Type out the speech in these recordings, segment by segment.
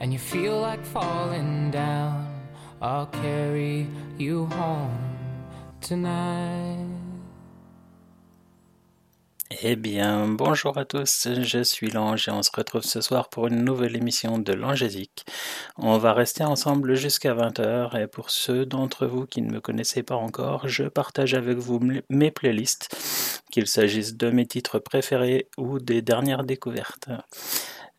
and you feel like falling down. I'll carry you home tonight. Eh bien, bonjour à tous, je suis Lange et on se retrouve ce soir pour une nouvelle émission de Langésique. On va rester ensemble jusqu'à 20h et pour ceux d'entre vous qui ne me connaissez pas encore, je partage avec vous mes playlists, qu'il s'agisse de mes titres préférés ou des dernières découvertes.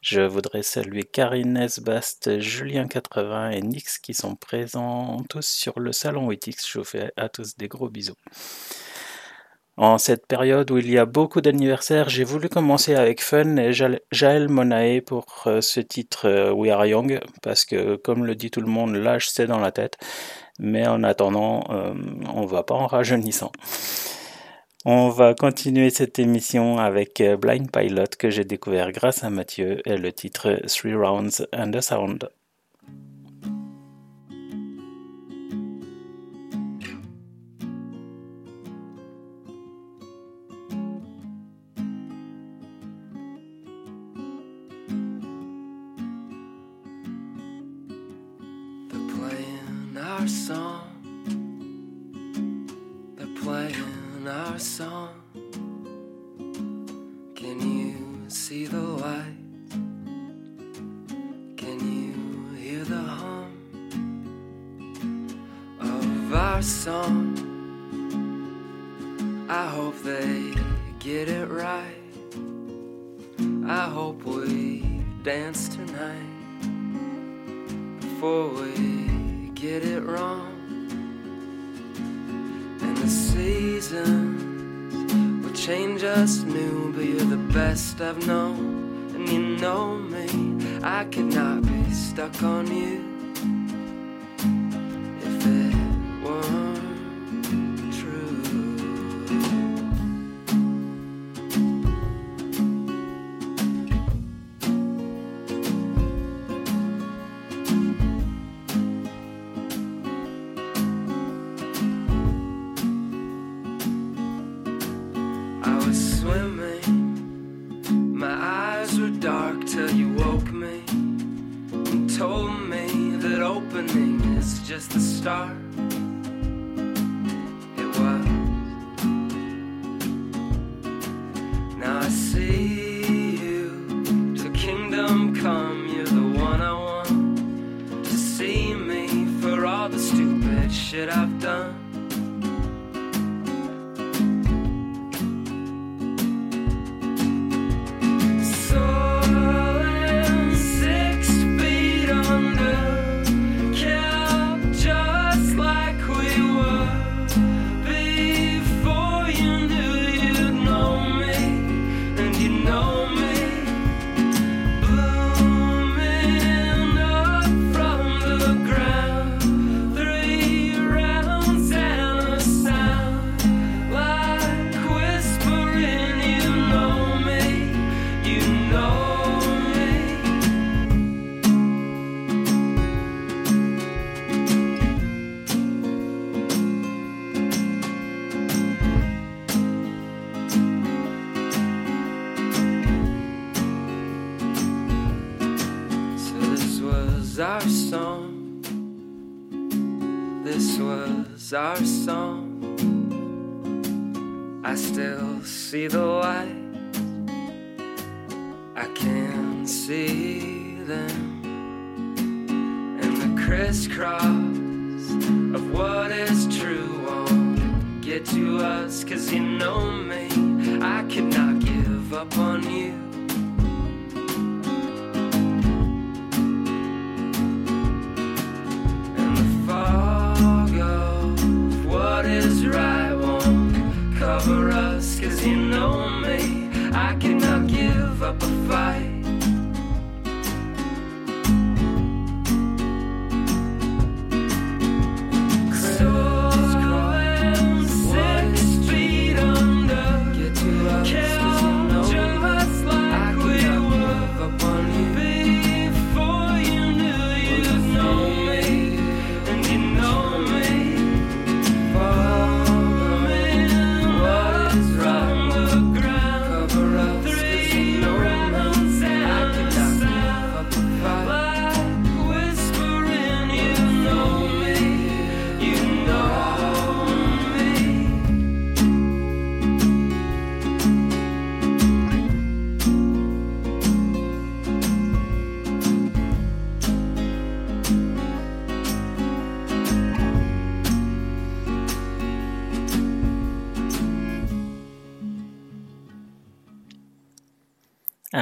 Je voudrais saluer Karine Nesbast, Julien80 et Nix qui sont présents tous sur le salon Witix. Je vous fais à tous des gros bisous. En cette période où il y a beaucoup d'anniversaires, j'ai voulu commencer avec Fun et Jaël Monae pour euh, ce titre euh, We Are Young, parce que comme le dit tout le monde, l'âge c'est dans la tête, mais en attendant, euh, on va pas en rajeunissant. On va continuer cette émission avec Blind Pilot que j'ai découvert grâce à Mathieu et le titre Three Rounds and a Sound. our song. Can you see the light? Can you hear the hum of our song? I hope they get it right. I hope we dance tonight before we get it wrong and the seasons will change us new. But you're the best I've known, and you know me. I cannot be stuck on you.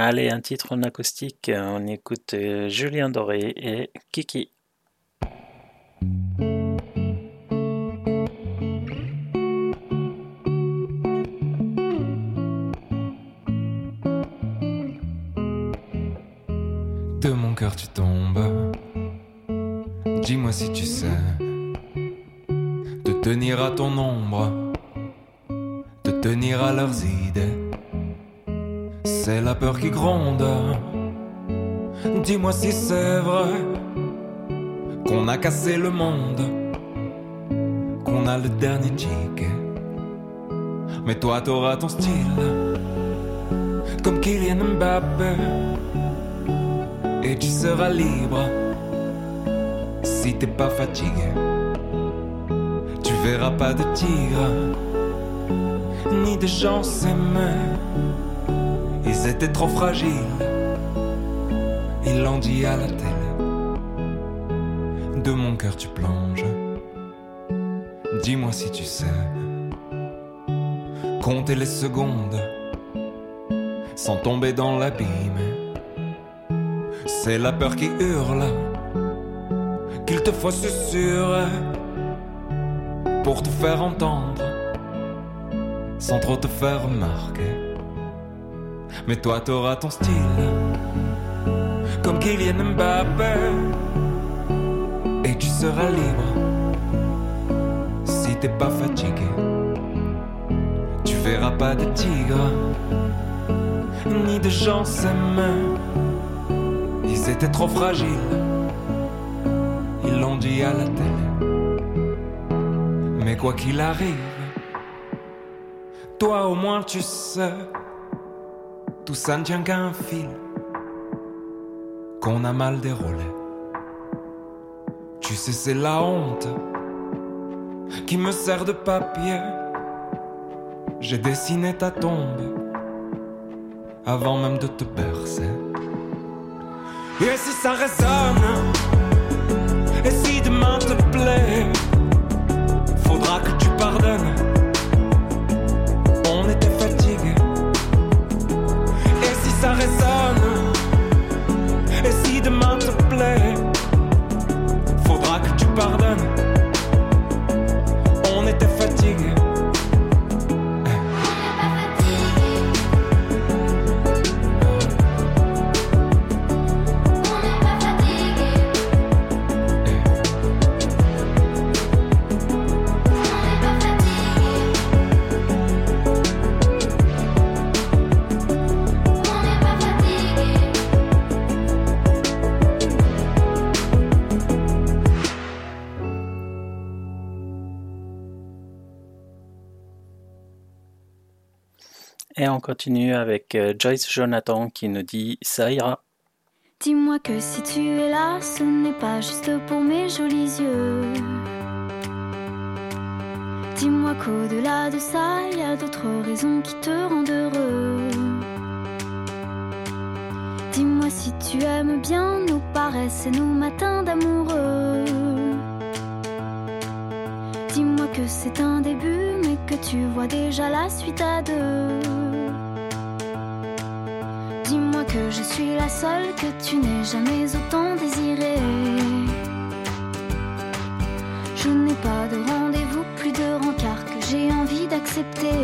Allez, un titre en acoustique. On écoute euh, Julien Doré et Kiki. De mon cœur tu tombes. Dis-moi si tu sais te tenir à ton ombre, te tenir à leurs idées. C'est la peur qui gronde. Dis-moi si c'est vrai qu'on a cassé le monde, qu'on a le dernier ticket. Mais toi t'auras ton style, comme Kylian Mbappé, et tu seras libre si t'es pas fatigué. Tu verras pas de tigre, ni de gens s'aimer. Ils étaient trop fragiles, ils l'ont dit à la télé. De mon cœur tu plonges, dis-moi si tu sais. Compter les secondes sans tomber dans l'abîme. C'est la peur qui hurle qu'il te faut susurrer pour te faire entendre sans trop te faire remarquer. Mais toi t'auras ton style comme Kylian Mbappé et tu seras libre si t'es pas fatigué. Tu verras pas de tigre ni de gens s'aimer. Ils étaient trop fragiles ils l'ont dit à la télé. Mais quoi qu'il arrive, toi au moins tu sais, ça ne tient qu'à un fil qu'on a mal déroulé. Tu sais, c'est la honte qui me sert de papier. J'ai dessiné ta tombe avant même de te bercer. Et si ça résonne et si demain te plaît, faudra que tu pardonnes. Et si ça résonne, Et on continue avec euh, Joyce Jonathan qui nous dit Ça ira. Dis-moi que si tu es là, ce n'est pas juste pour mes jolis yeux. Dis-moi qu'au-delà de ça, il y a d'autres raisons qui te rendent heureux. Dis-moi si tu aimes bien nos paresses et nos matins d'amoureux. Dis-moi que c'est un début, mais que tu vois déjà la suite à deux. Que je suis la seule que tu n'aies jamais autant désirée. Je n'ai pas de rendez-vous, plus de rencard que j'ai envie d'accepter.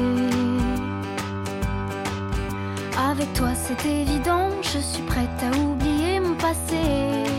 Avec toi c'est évident, je suis prête à oublier mon passé.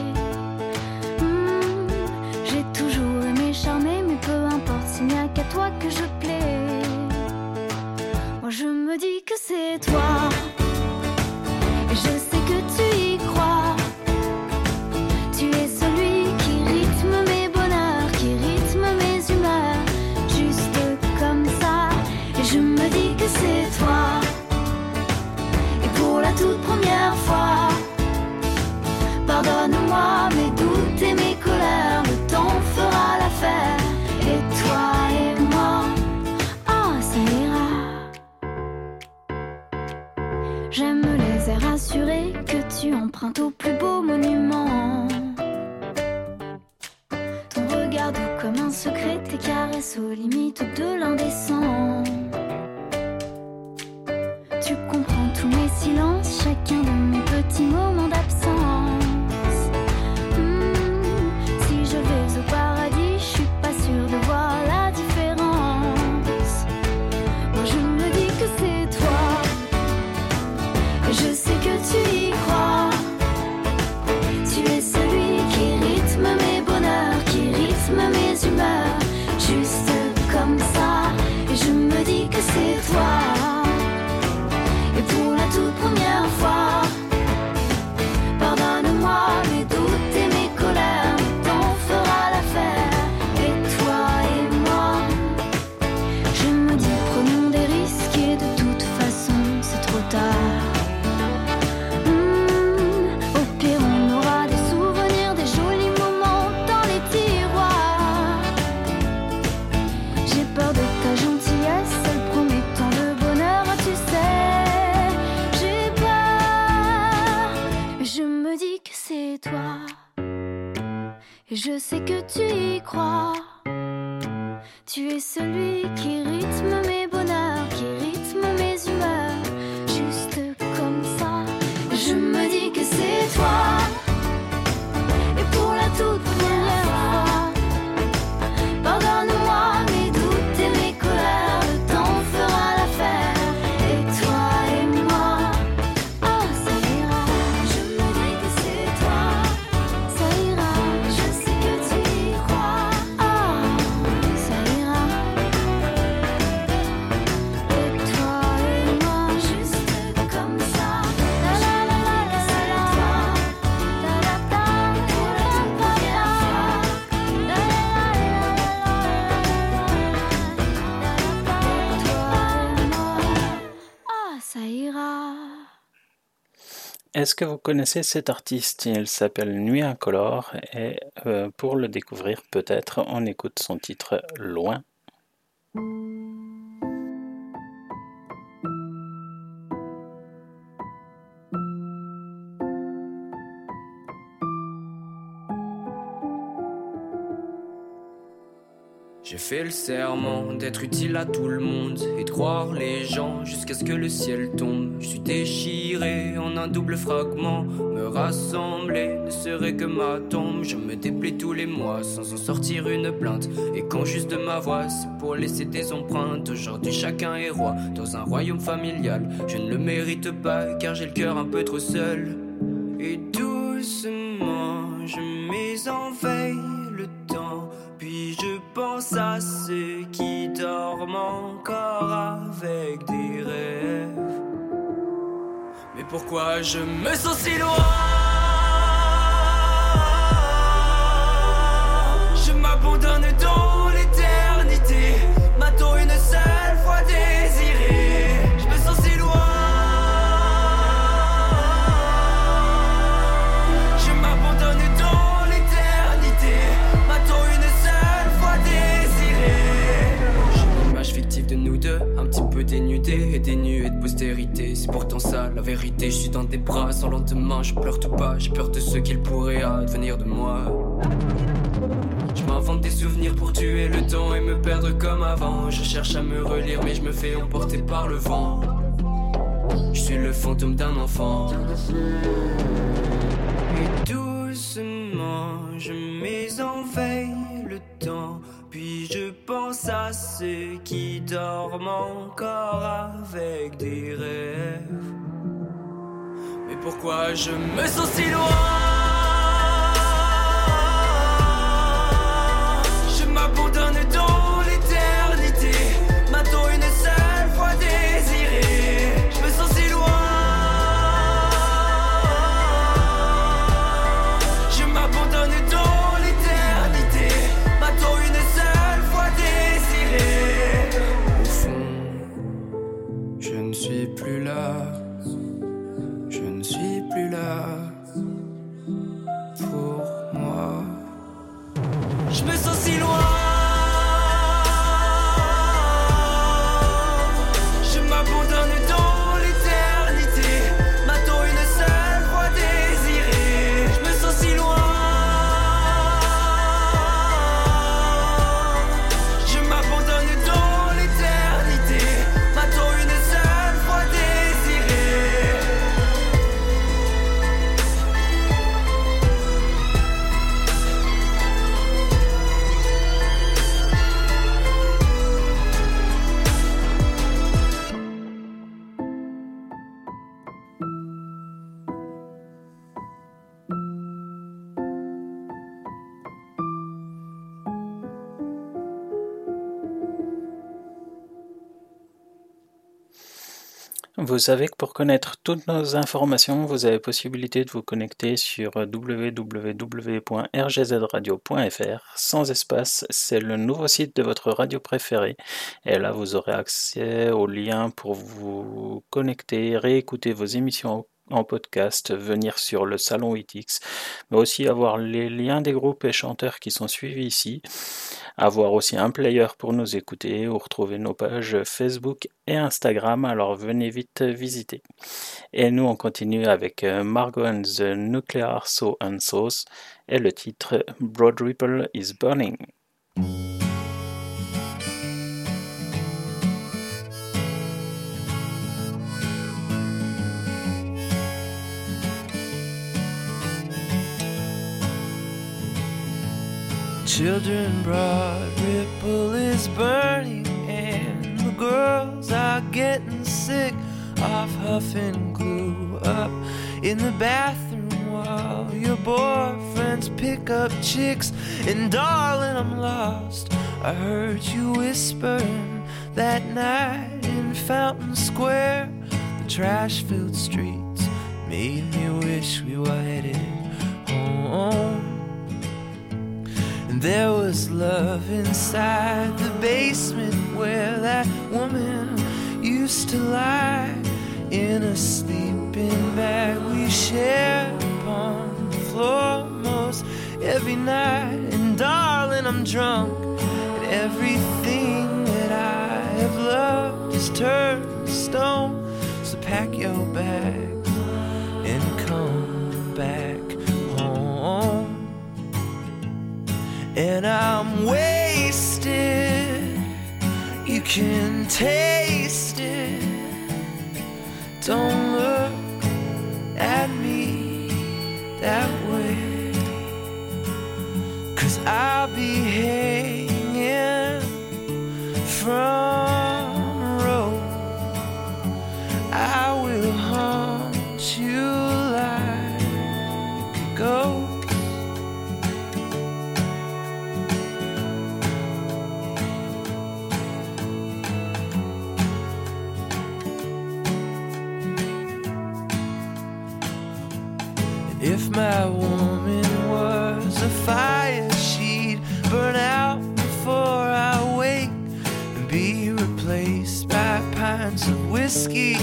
Est-ce que vous connaissez cet artiste? Il s'appelle Nuit Incolore et euh, pour le découvrir peut-être on écoute son titre Loin. Fait le serment d'être utile à tout le monde et de croire les gens jusqu'à ce que le ciel tombe. Je suis déchiré en un double fragment. Me rassembler ne serait que ma tombe. Je me déplais tous les mois sans en sortir une plainte. Et quand juste de ma voix, c'est pour laisser des empreintes. Aujourd'hui, chacun est roi dans un royaume familial. Je ne le mérite pas car j'ai le cœur un peu trop seul. Et doucement, je mets en veille le je pense à ceux qui dorment encore avec des rêves. Mais pourquoi je me sens si loin? Dénuée de postérité. C'est pourtant ça la vérité. Je suis dans des bras sans lendemain. Je pleure tout pas, j'ai peur de ce qu'il pourrait advenir de moi. Je m'invente des souvenirs pour tuer le temps et me perdre comme avant. Je cherche à me relire, mais je me fais emporter par le vent. Je suis le fantôme d'un enfant. Et doucement, je mets pense à ceux qui dorment encore avec des rêves. Mais pourquoi je me sens si loin? Vous savez que pour connaître toutes nos informations, vous avez possibilité de vous connecter sur www.rgzradio.fr sans espace. C'est le nouveau site de votre radio préférée. Et là, vous aurez accès aux liens pour vous connecter, réécouter vos émissions en podcast, venir sur le salon ITX, mais aussi avoir les liens des groupes et chanteurs qui sont suivis ici, avoir aussi un player pour nous écouter ou retrouver nos pages Facebook et Instagram, alors venez vite visiter. Et nous on continue avec euh, Margot and the Nuclear So and Sauce et le titre Broad Ripple is Burning. Children, broad ripple is burning, and the girls are getting sick of huffing glue up in the bathroom while your boyfriends pick up chicks. And darling, I'm lost. I heard you whispering that night in Fountain Square. The trash filled streets made me wish we were headed home. There was love inside the basement where that woman used to lie in a sleeping bag we shared upon the floor most every night. And darling, I'm drunk, and everything that I have loved has turned to stone. So pack your bags and come back and I'm wasted. You can taste it. Don't look at me that way. Cause I'll be hanging from my woman was a fire, she'd burn out before I wake and be replaced by pints of whiskey,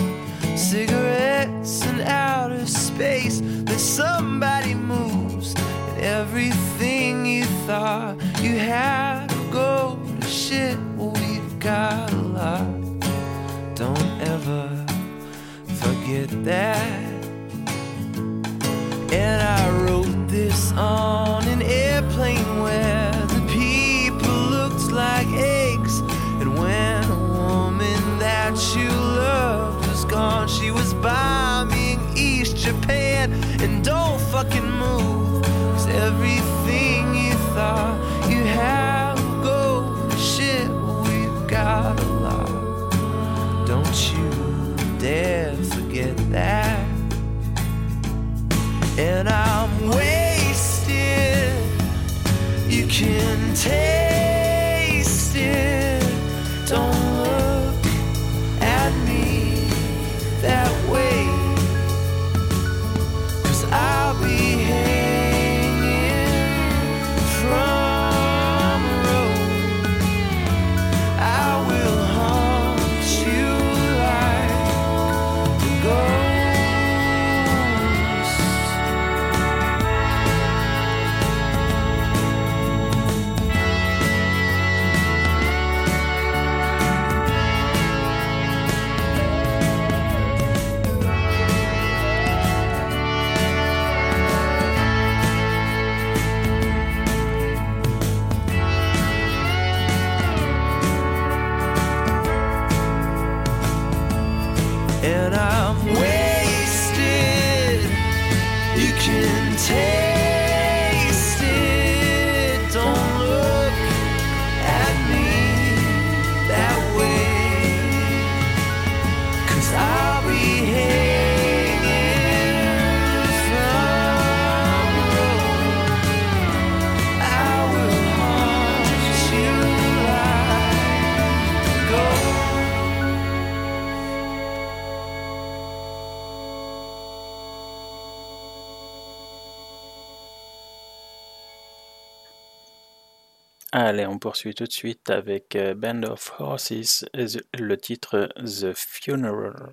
cigarettes, and outer space. Then somebody moves, and everything you thought you had will go to shit. We've got a lot. Don't ever forget that. And I wrote this on an airplane where the people looked like eggs. And when a woman that you loved was gone, she was bombing East Japan. And don't fucking move, cause everything you thought you had will go to shit. We've got a lot. Don't you dare forget that and I'm wasted. You can taste Allez, on poursuit tout de suite avec euh, Band of Horses, euh, le titre The Funeral.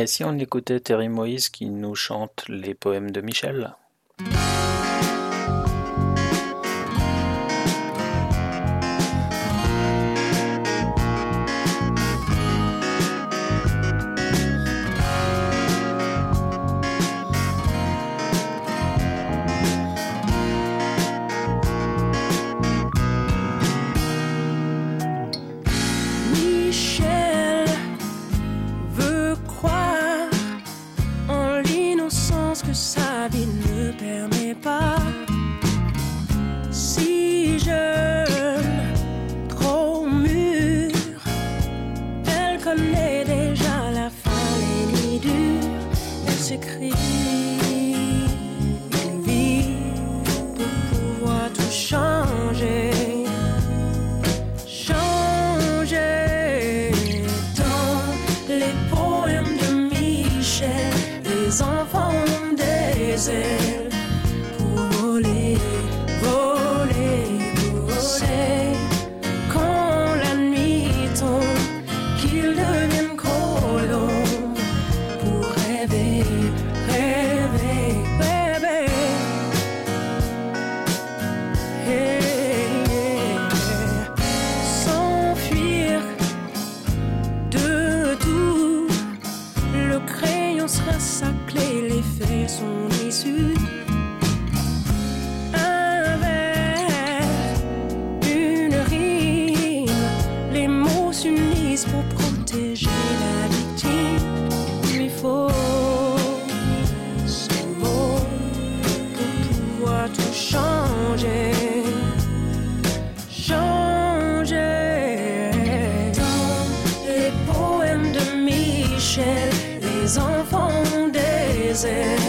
Et si on écoutait Terry Moïse qui nous chante les poèmes de Michel? roses.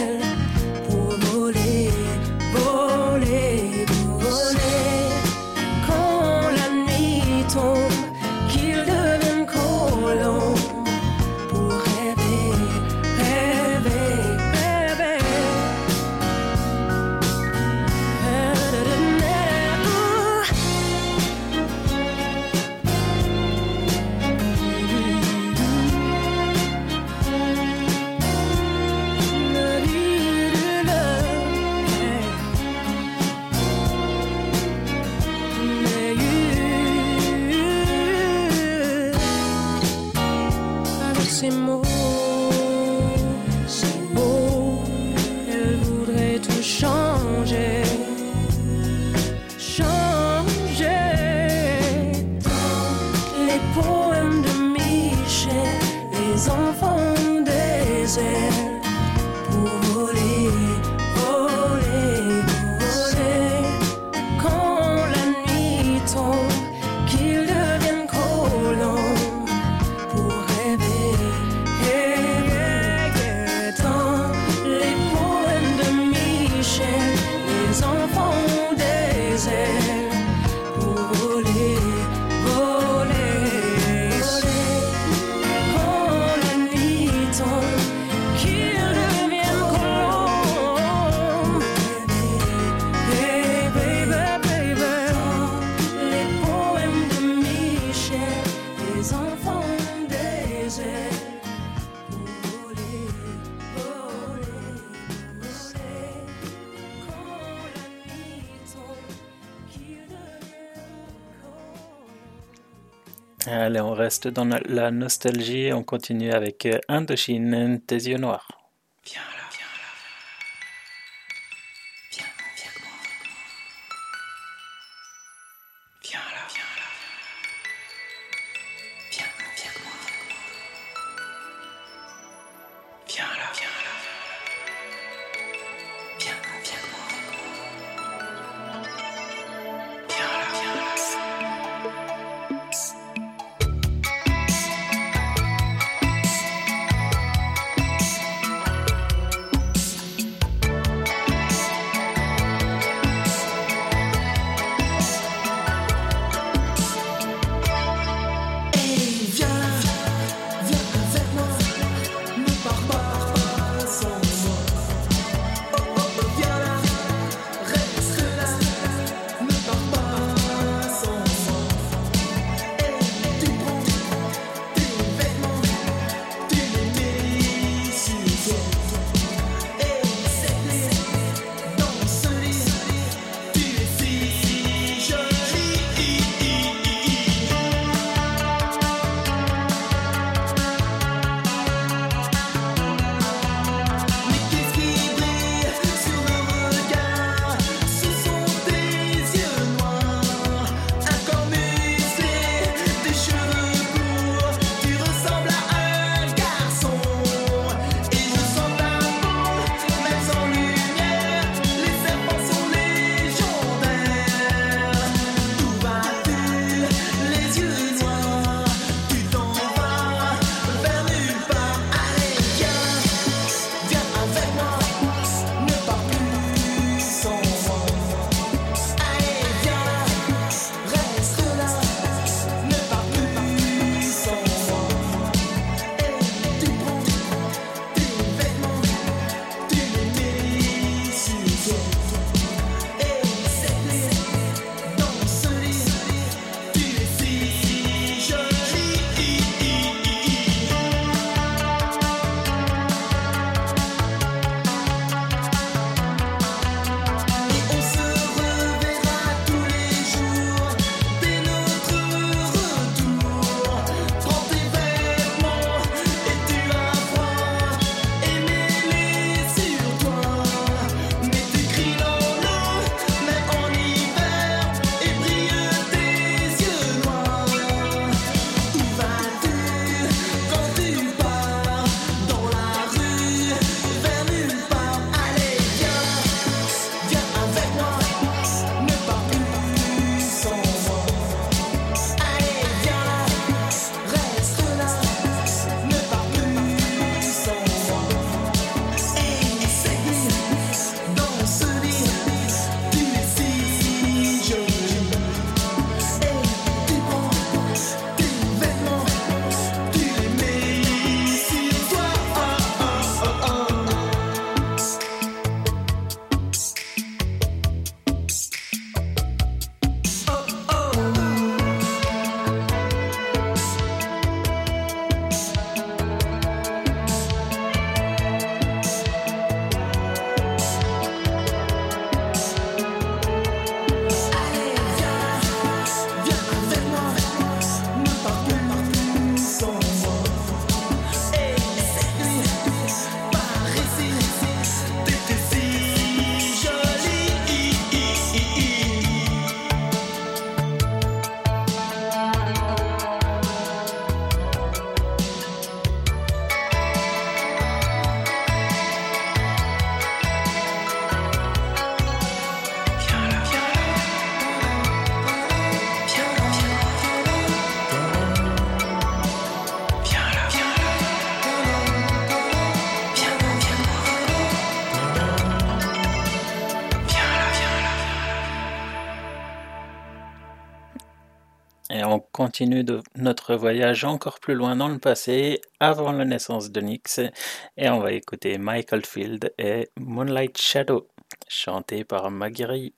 dans la nostalgie. On continue avec euh, Indochine, Tes yeux noirs. continue notre voyage encore plus loin dans le passé, avant la naissance de Nix, et on va écouter Michael Field et Moonlight Shadow, chanté par Maggie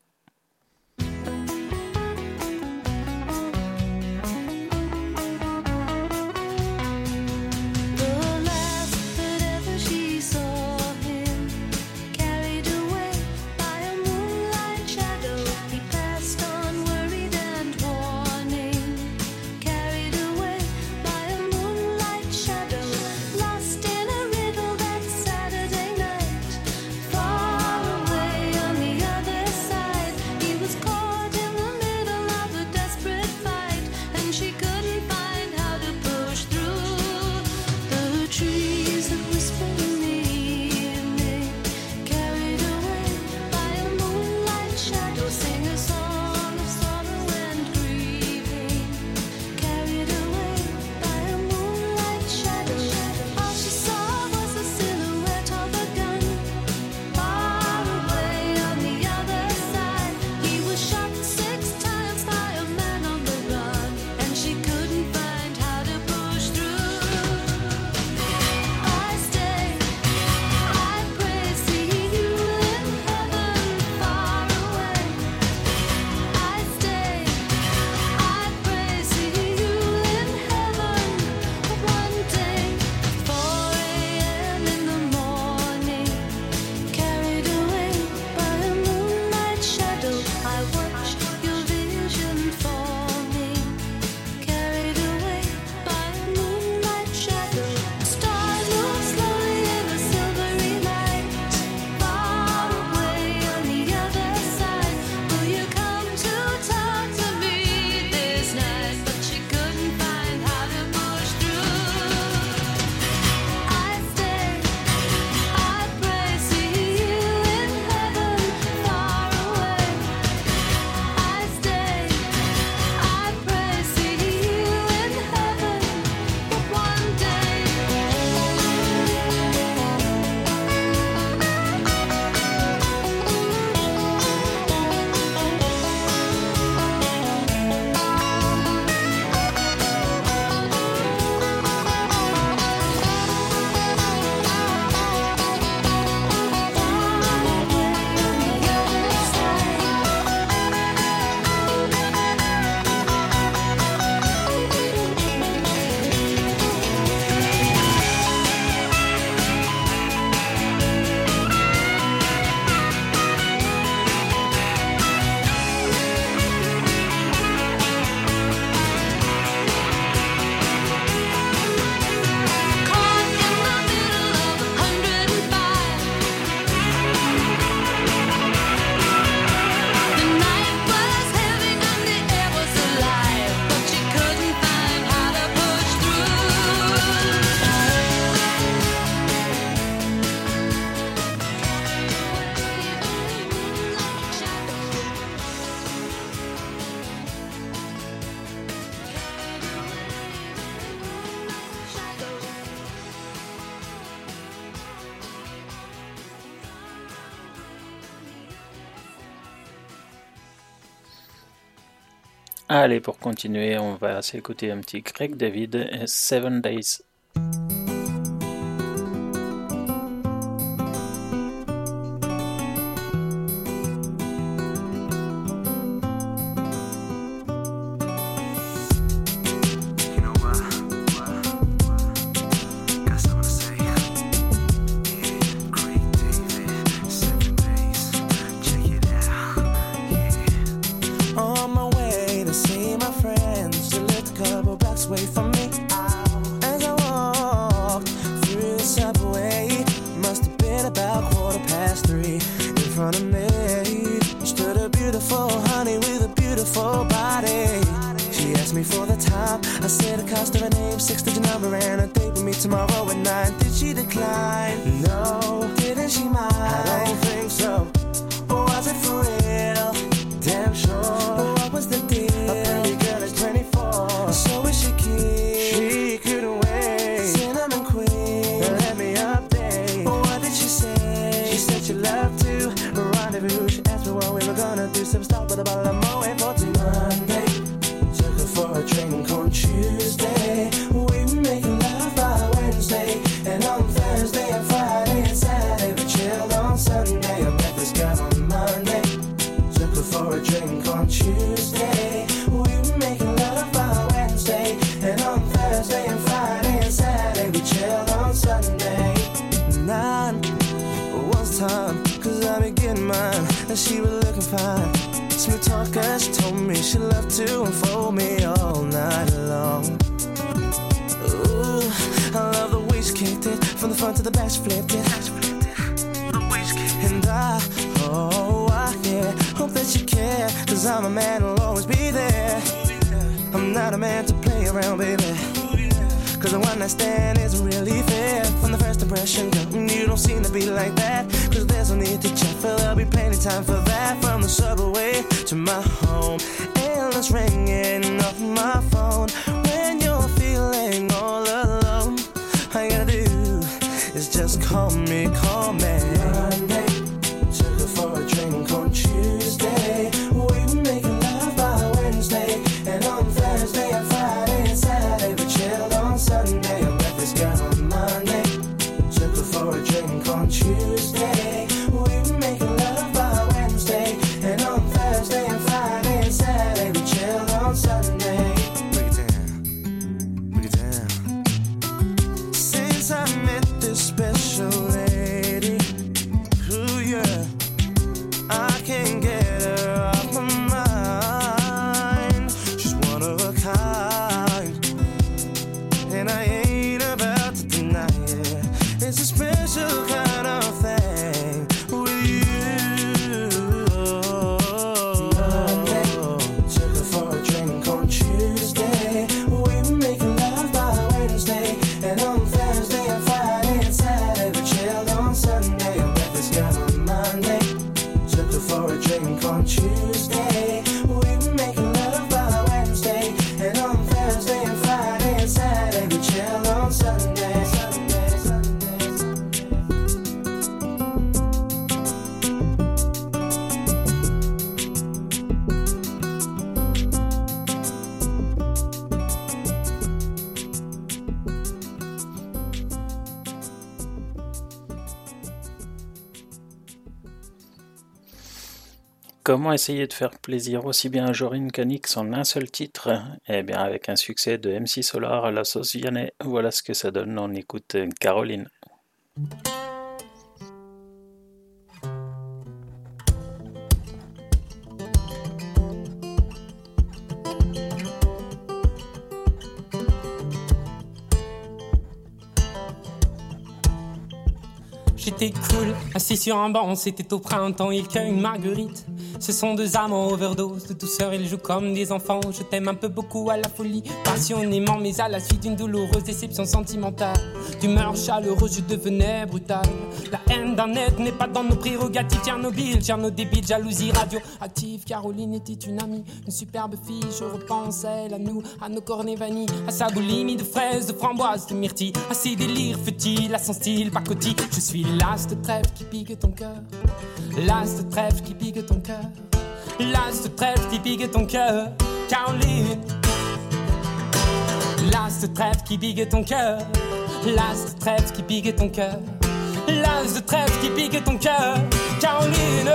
Allez, pour continuer, on va s'écouter un petit Greg David, Seven Days Comment essayer de faire plaisir aussi bien à Jorine qu'à Nix en un seul titre? Eh bien, avec un succès de MC Solar à la sauce Vianney, voilà ce que ça donne. On écoute Caroline. J'étais cool, assis sur un banc, c'était au printemps, il cueille une marguerite. Ce sont deux amants overdose, de douceur ils jouent comme des enfants. Je t'aime un peu beaucoup à la folie, passionnément, mais à la suite d'une douloureuse déception sentimentale. D'humeur chaleureuse, je devenais brutal. La haine d'un être n'est pas dans nos prérogatives. Tchernobyl, Tchernodébile, jalousie radioactive. Caroline était une amie, une superbe fille. Je repense à elle, à nous, à nos cornets vanille, à sa boulimie de fraises, de framboises, de myrtilles, à ses délires futiles, à son style pacotille. Je suis l'as de trêve qui pique ton cœur. L'as de trêve qui pique ton cœur. L'as de trêve qui pique ton cœur. Caroline. L'as de trêve qui pique ton cœur. L'as de trêve qui pique ton cœur. L'as de trêve qui pique ton cœur. Caroline.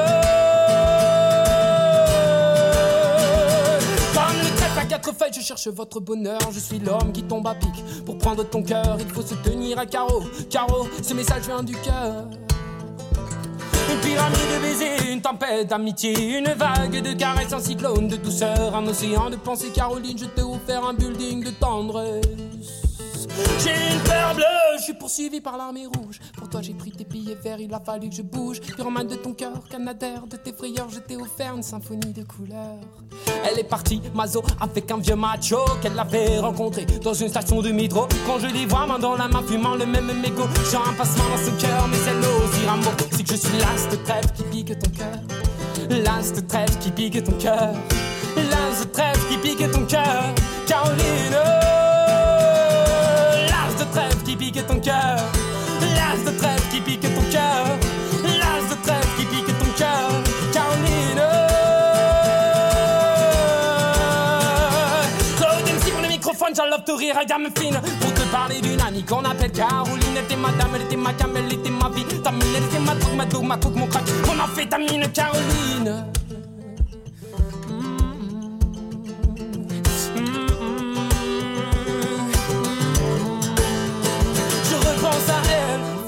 Comme le trèfle à quatre feuilles, je cherche votre bonheur. Je suis l'homme qui tombe à pic. Pour prendre ton cœur, il faut se tenir à carreau. Carreau, ce message vient du cœur. Une pyramide de baisers, une tempête d'amitié, une vague de caresses, un cyclone de douceur, un océan de pensée. Caroline, je t'ai offert un building de tendresse. J'ai une peur bleue, je suis poursuivi par l'armée rouge. Pour toi, j'ai pris tes billets verts, il a fallu que je bouge. Pyromane de ton cœur, canadaire de tes frayeurs, je t'ai offert une symphonie de couleurs. Elle est partie, Mazo, avec un vieux macho qu'elle avait rencontré dans une station de métro. Quand je les vois, main dans la main, fumant le même mégot, j'ai un passement dans ce cœur, mais elle n'ose dire un mot. C'est que je suis l'as de trêve qui pique ton cœur. L'as de trêve qui pique ton cœur. L'as de trêve qui pique ton cœur. Caroline. Pique ton cœur. L'as de trêve qui pique ton cœur. L'as de trêve qui pique ton cœur. Caroline. Claude MC pour le microphone, j'enlève te rire à gamme fine. Pour te parler d'une amie qu'on appelle Caroline. Elle était ma dame, elle était ma cam, elle était ma vie. Ta mine, elle était ma drogue, ma dose, ma coke, mon crack. Mon amphétamine, Caroline.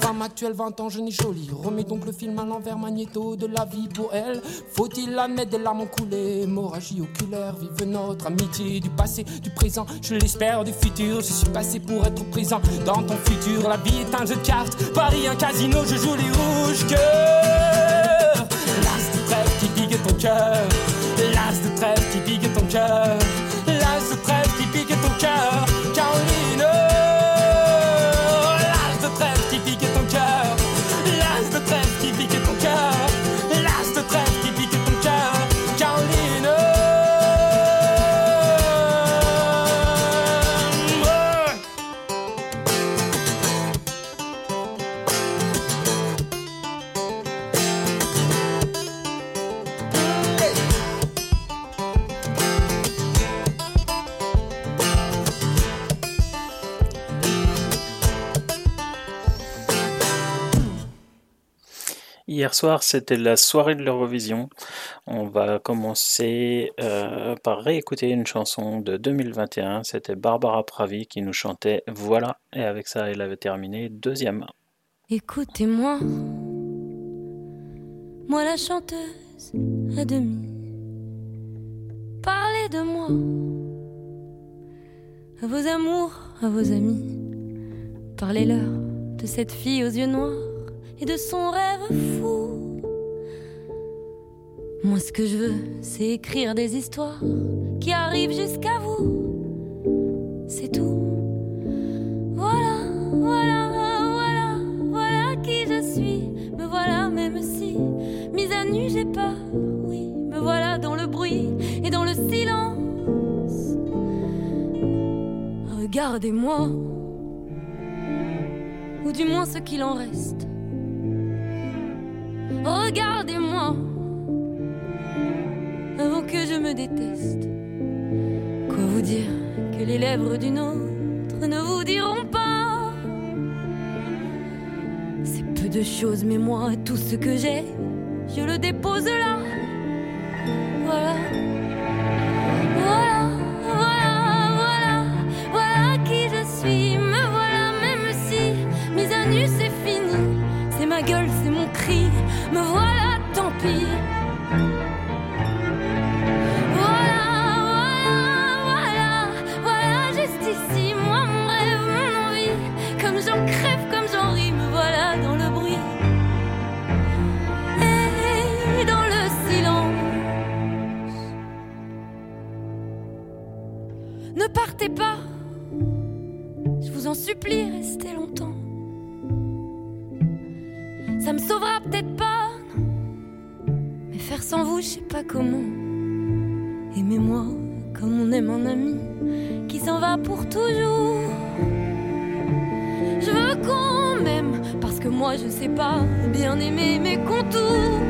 Femme actuelle, 20 ans, jeune et jolie. Remets donc le film à l'envers, magnéto de la vie pour elle. Faut-il admettre des larmes ont coulé, hémorragie oculaire, vive notre amitié du passé, du présent, je l'espère du futur. Je suis passé pour être présent dans ton futur. La vie est un jeu de cartes, Paris un casino, je joue les rouges cœurs. L'as de trêve qui pique ton cœur, l'as de trêve qui pique ton cœur, l'as de trêve qui pique ton cœur, Hier soir, c'était la soirée de l'Eurovision. On va commencer euh, par réécouter une chanson de 2021. C'était Barbara Pravi qui nous chantait Voilà. Et avec ça, elle avait terminé deuxième. Écoutez-moi, moi la chanteuse à demi. Parlez de moi, à vos amours, à vos amis. Parlez-leur de cette fille aux yeux noirs et de son rêve fou. Moi, ce que je veux, c'est écrire des histoires qui arrivent jusqu'à vous. C'est tout. Voilà, voilà, voilà, voilà qui je suis. Me voilà, même si, mise à nu, j'ai peur. Oui, me voilà dans le bruit et dans le silence. Regardez-moi, ou du moins ce qu'il en reste. Regardez-moi, avant que je me déteste. Quoi vous dire que les lèvres d'une autre ne vous diront pas? C'est peu de choses, mais moi, tout ce que j'ai, je le dépose là. Voilà. Voilà, voilà, voilà, voilà qui je suis. Me voilà, même si mise à nu, c'est fini. C'est ma gueule. Me voilà, tant pis. Voilà, voilà, voilà, voilà, juste ici, moi, mon rêve, mon envie. Comme j'en crève, comme j'en ris, me voilà dans le bruit. Et dans le silence. Ne partez pas, je vous en supplie, restez je sais pas comment. Aimez-moi comme on aime un ami qui s'en va pour toujours. Je veux qu'on m'aime parce que moi je sais pas bien aimer mes contours.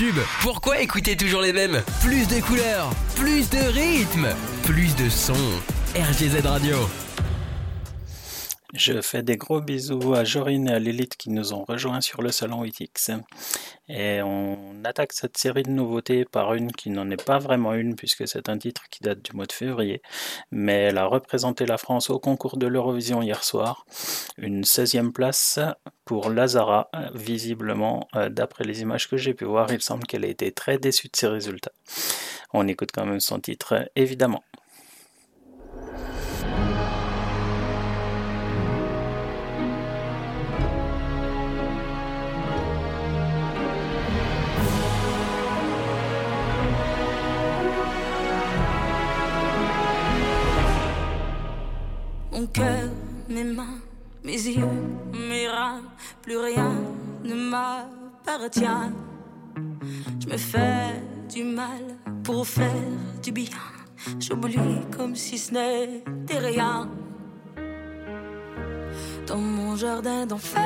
Tubes. Pourquoi écouter toujours les mêmes? Plus de couleurs, plus de rythme, plus de sons. RGZ Radio. Je fais des gros bisous à Jorine et à Lilith qui nous ont rejoints sur le salon 8X. Et on attaque cette série de nouveautés par une qui n'en est pas vraiment une puisque c'est un titre qui date du mois de février. Mais elle a représenté la France au concours de l'Eurovision hier soir. Une 16e place pour Lazara. Visiblement, euh, d'après les images que j'ai pu voir, il semble qu'elle a été très déçue de ses résultats. On écoute quand même son titre, évidemment. Mes mains, mes yeux, mes reins, plus rien ne m'appartient. Je me fais du mal pour faire du bien. J'oublie comme si ce n'était rien. Dans mon jardin d'enfer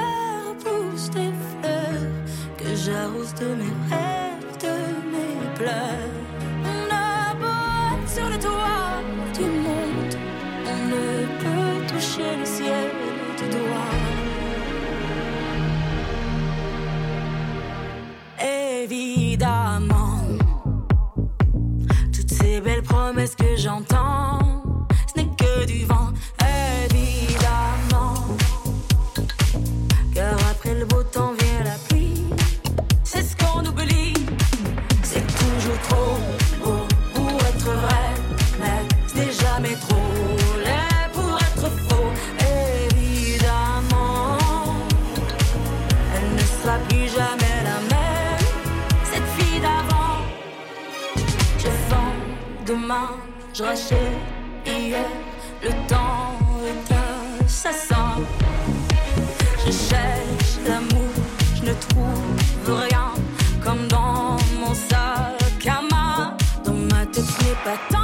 poussent des fleurs que j'arrose de mes rêves, de mes pleurs. On a beau être sur le toit toucher le ciel du doigt. Évidemment, toutes ces belles promesses que j'entends, je rachète hier. Le temps est assassin. Je cherche l'amour, je ne trouve rien. Comme dans mon sac à main. Dans ma tête, ce n'est pas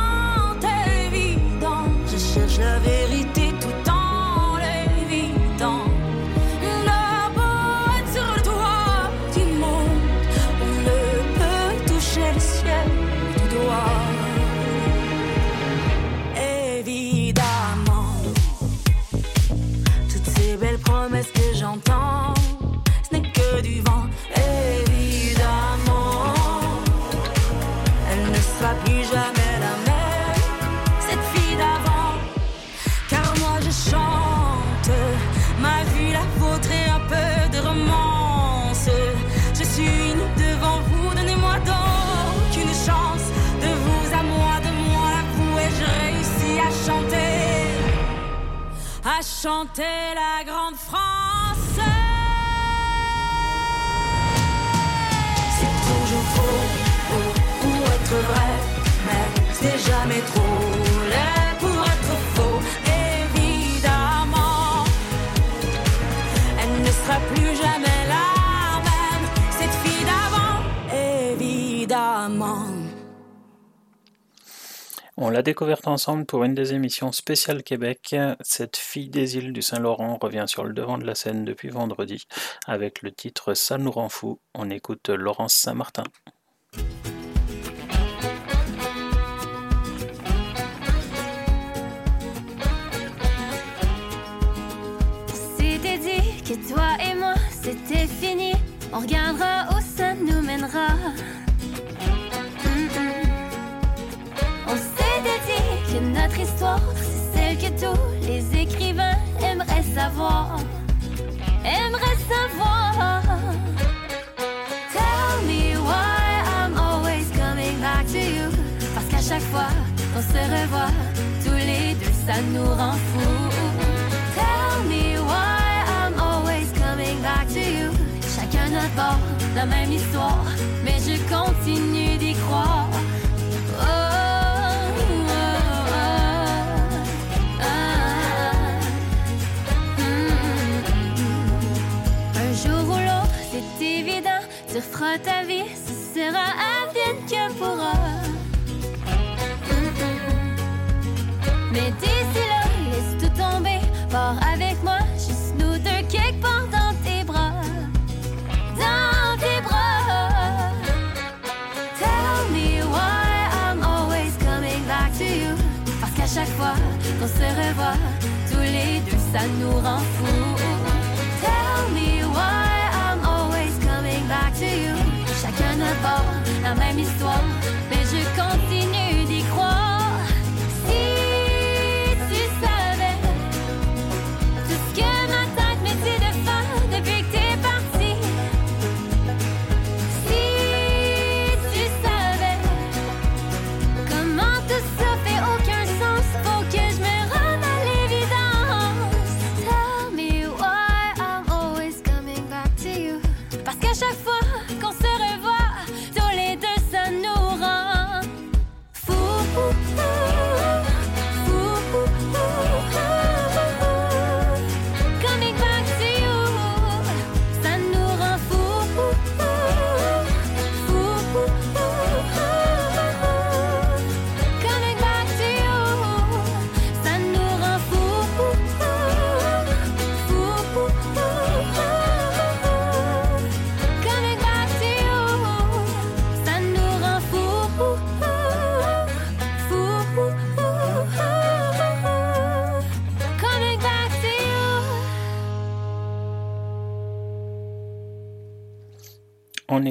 chanter la grande France. C'est toujours faux faux pour être vrai, On l'a découverte ensemble pour une des émissions spéciales Québec. Cette fille des îles du Saint-Laurent revient sur le devant de la scène depuis vendredi avec le titre Ça nous rend fou. On écoute Laurence Saint-Martin. C'était dit que toi et moi c'était fini. On regardera savoir. Savoir. Tell me why I'm always coming back to you. Parce qu'à chaque fois qu'on se revoit, tous les deux ça nous rend fous. Tell me why I'm always coming back to you. Chacun notre bord, la même histoire, mais je continue d'y croire. Ta vie, ce sera advienne que pourra. Mais d'ici là, laisse tout tomber, pars avec moi, juste nous deux quelque part dans tes bras. Dans tes bras. Tell me why I'm always coming back to you. Parce qu'à chaque fois qu'on se revoit, tous les deux ça nous rend La même histoire,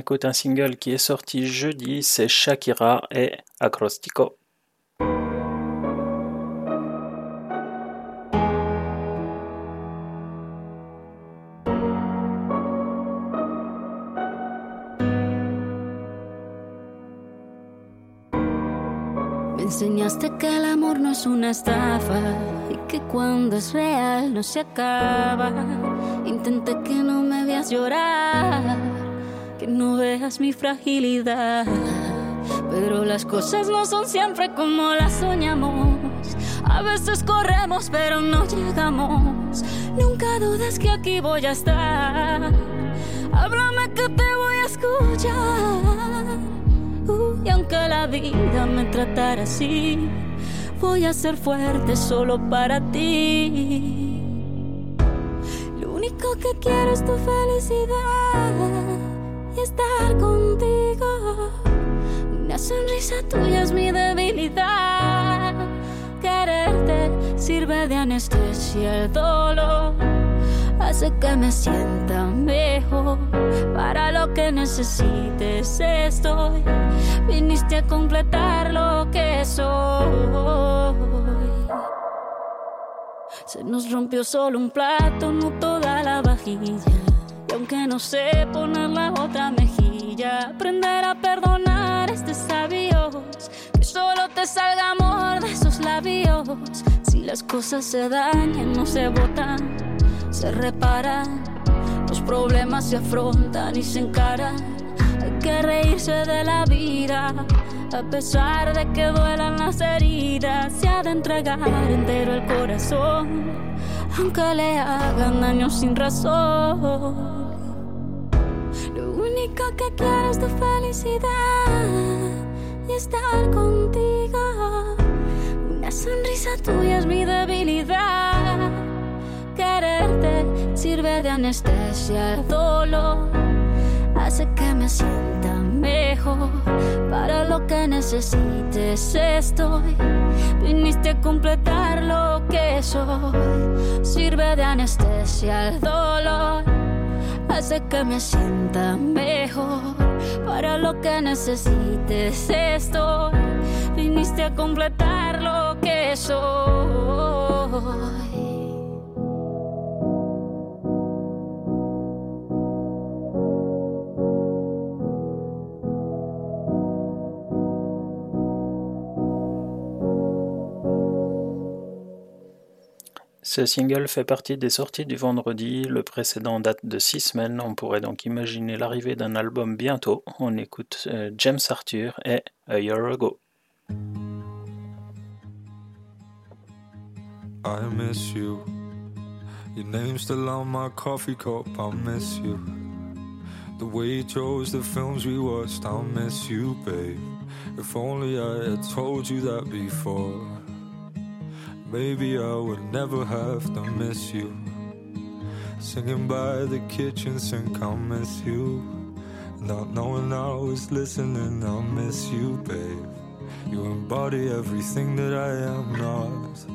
écoute un single qui est sorti jeudi, c'est Shakira et Acrostico. Enseñaste que el amor no es una estafa y que cuando es real no se acaba. Intenté que no me veas llorar, no veas mi fragilidad. Pero las cosas no son siempre como las soñamos. A veces corremos pero no llegamos. Nunca dudes que aquí voy a estar. Háblame que te voy a escuchar. Y aunque la vida me tratara así, voy a ser fuerte solo para ti. Lo único que quiero es tu felicidad estar contigo. Una sonrisa tuya es mi debilidad. Quererte sirve de anestesia el dolor. Hace que me sienta mejor. Para lo que necesites estoy. Viniste a completar lo que soy. Se nos rompió solo un plato, no toda la vajilla. Y aunque no sé poner la otra mejilla, aprender a perdonar es de sabios. Que solo te salga amor de esos labios. Si las cosas se dañan, no se botan, se reparan. Los problemas se afrontan y se encaran. Que reírse de la vida. A pesar de que duelan las heridas, se ha de entregar entero el corazón, aunque le hagan daño sin razón. Lo único que quiero es tu felicidad y estar contigo. Una sonrisa tuya es mi debilidad. Quererte sirve de anestesia al dolor. Hace que me sienta mejor. Para lo que necesites estoy. Viniste a completar lo que soy. Sirve de anestesia al dolor hace que me sienta mejor. Para lo que necesites estoy. Viniste a completar lo que soy. Ce single fait partie des sorties du vendredi. Le précédent date de six semaines. On pourrait donc imaginer l'arrivée d'un album bientôt. On écoute euh, James Arthur et A Year Ago. I miss you. Your name's still on my coffee cup. I miss you. The way you chose the films we watched. I miss you, babe. If only I had told you that before. Maybe I would never have to miss you. Singing by the kitchen sink, I miss you. Not knowing I was listening, I miss you, babe. You embody everything that I am not.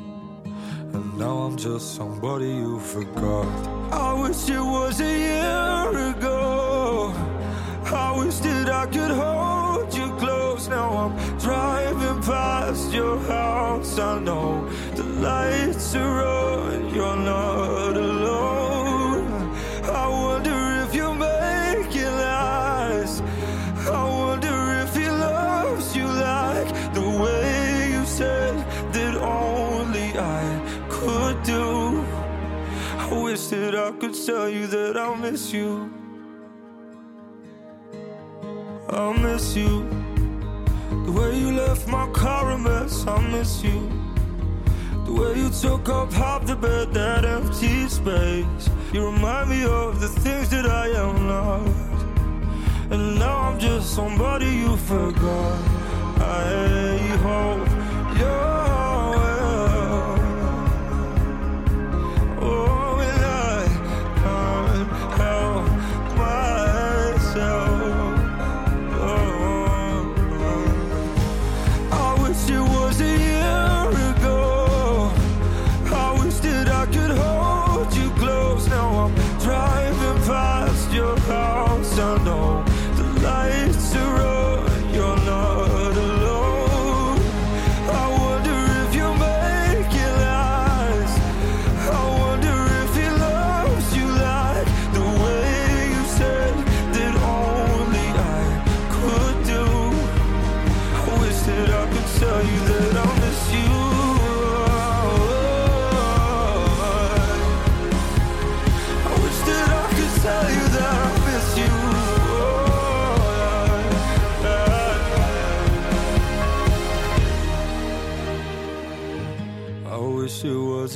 And now I'm just somebody you forgot. I wish it was a year ago. I wish that I could hold Now I'm driving past your house. I know the lights are on. You're not alone. I wonder if you make it last. I wonder if he loves you like the way you said that only I could do. I wish that I could tell you that I miss you. I'll miss you. The way you left my car a mess, I miss you. The way you took up half the bed, that empty space. You remind me of the things that I am not. And now I'm just somebody you forgot. I hope you're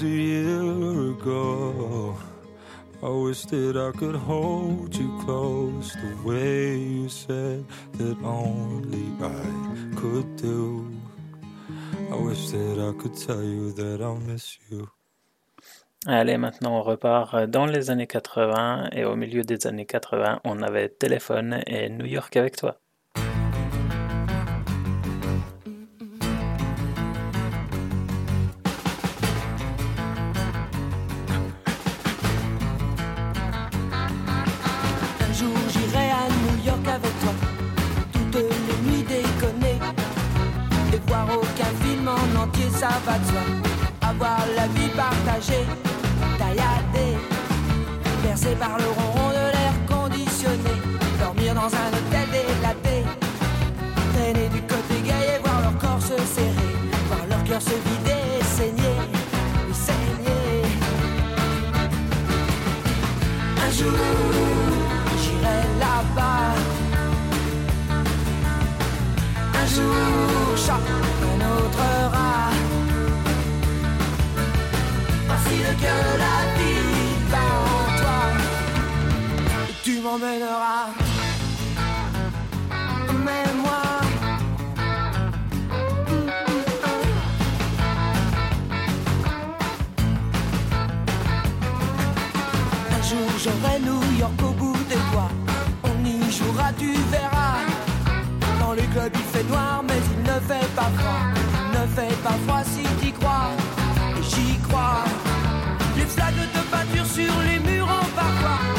year ago. I wish that I could hold you close the way you said that only I could do. I wish that I could tell you that I miss you. Allez, maintenant on repart dans les années 80 et au milieu des années 80, on avait Téléphone et New York avec toi. Entier, ça va de soi. Avoir la vie partagée, tailladée, bercée par le ronron de l'air conditionné, dormir dans un hôtel délaté, traîner du côté gay voir leur corps se serrer, voir leur cœur se vider saigner, saigner. Un jour, j'irai là-bas. Un jour, chacun Voici le cœur de la vie en toi. Tu m'emmèneras. Emmène-moi. Un jour j'aurai New York au bout des doigts. On y jouera, tu verras. Dans les clubs il fait noir, mais il ne fait pas froid. Fait pas froid si t'y crois. Et j'y crois. Les flaques de peinture sur les murs en parfois.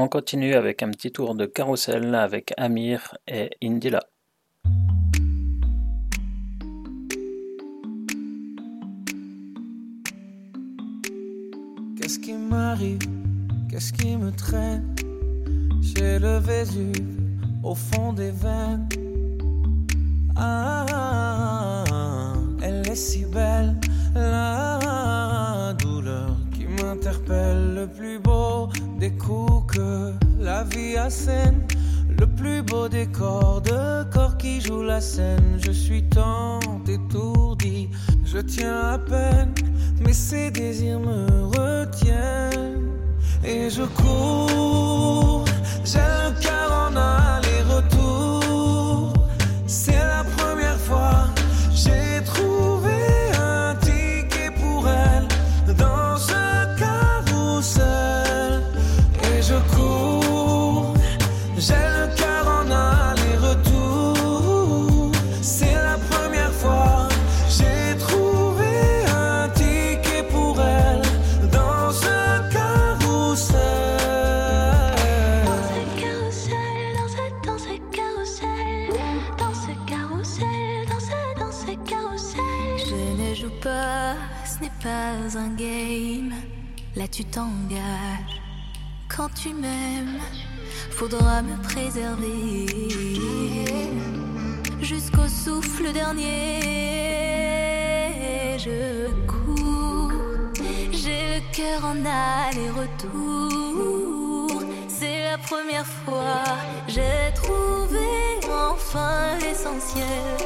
On continue avec un petit tour de carrousel avec Amir et Indila. Qu'est-ce qui m'arrive? Qu'est-ce qui me traîne? J'ai le Vésuve au fond des veines. Ah, elle est si belle, la qui Le plus beau des coups que la vie assène. Le plus beau décor de corps qui joue la scène. Je suis tant étourdi, je tiens à peine, mais ces désirs me retiennent. Et je cours, j'ai le cœur en aller-retour. C'est la première fois, j'ai trouvé un game. Là tu t'engages. Quand tu m'aimes, faudra me préserver jusqu'au souffle dernier. Je cours, j'ai le cœur en aller-retour. C'est la première fois, j'ai trouvé enfin l'essentiel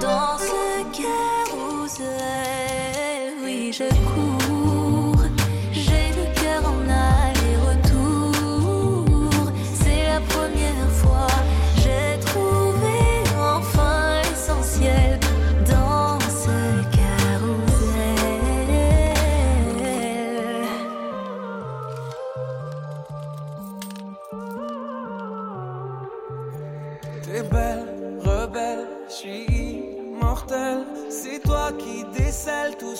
dans ce carrousel. Je cours, j'ai le cœur en aller-retour. C'est la première fois, j'ai trouvé enfin l'essentiel dans ce carrousel. T'es belle, rebelle, je suis immortel. C'est toi qui décèles tout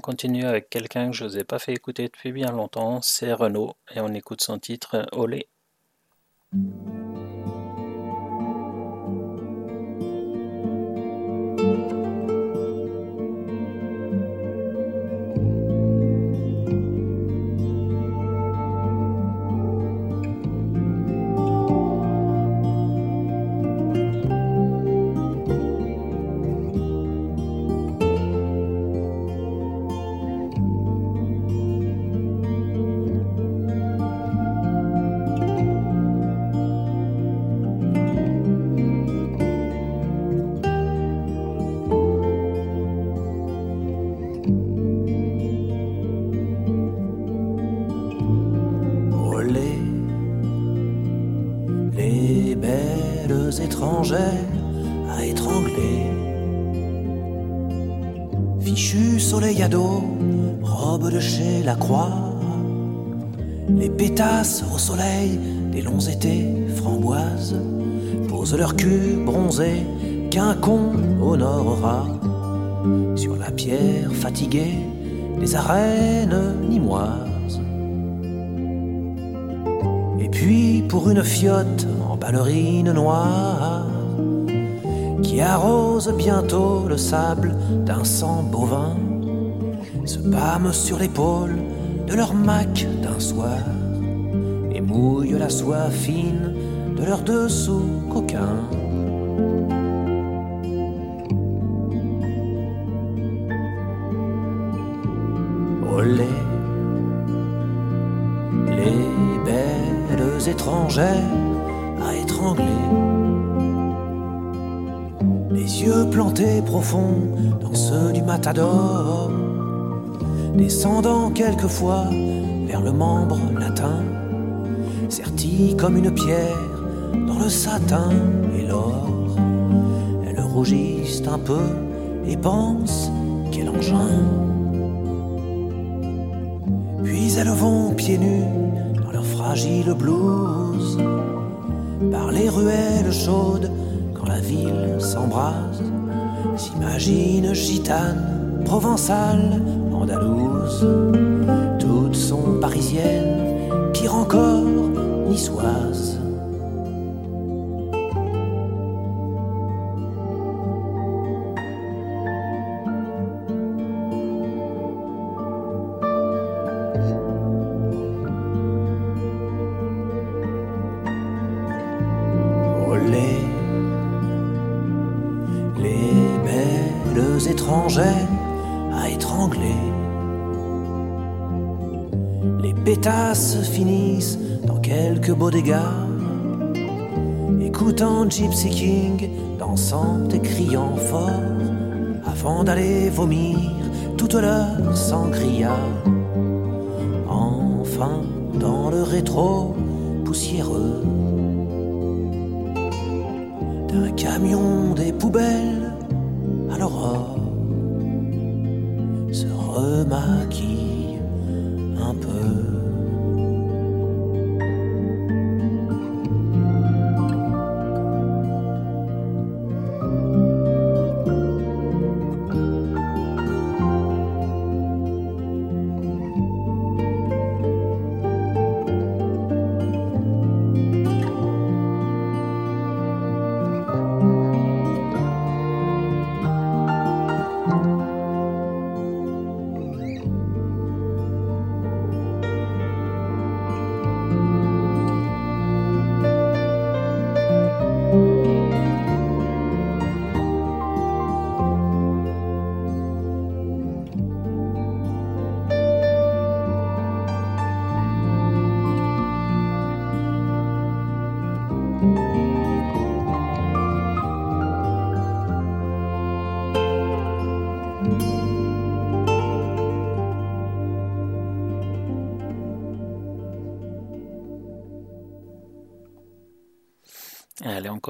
on continue avec quelqu'un que je ai pas fait écouter depuis bien longtemps, c'est Renaud, et on écoute son titre. Olé, au soleil des longs étés framboises posent leur cul bronzé qu'un con honorera. Sur la pierre fatiguée des arènes nimoises. Et puis pour une fiotte en ballerine noire qui arrose bientôt le sable d'un sang bovin, se pâment sur l'épaule de leur mac d'un soir mouillent la soie fine de leurs dessous coquins. Olé, les belles étrangères à étrangler. Les yeux plantés profonds dans ceux du matador, descendant quelquefois vers le membre latin, comme une pierre dans le satin et l'or. Elles rougissent un peu et pensent quel engin. Puis elles vont pieds nus dans leur fragile blouse, par les ruelles chaudes quand la ville s'embrase, s'imaginent gitanes, provençales, andalouses, toutes sont parisiennes, pire encore, niçoises. Gypsy King, dansant et criant fort, avant d'aller vomir toute leur sangria. Enfin, dans le rétro poussiéreux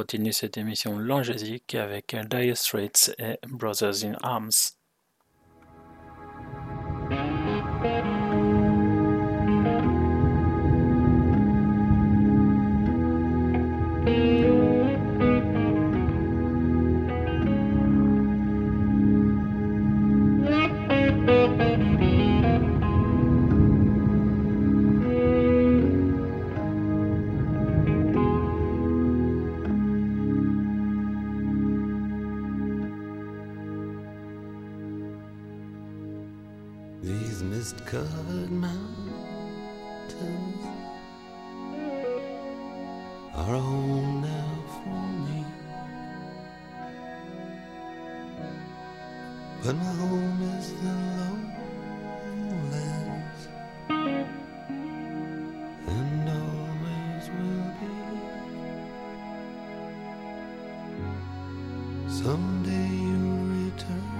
continue cette émission longésique avec Dire Straits et Brothers in Arms. Someday you'll return.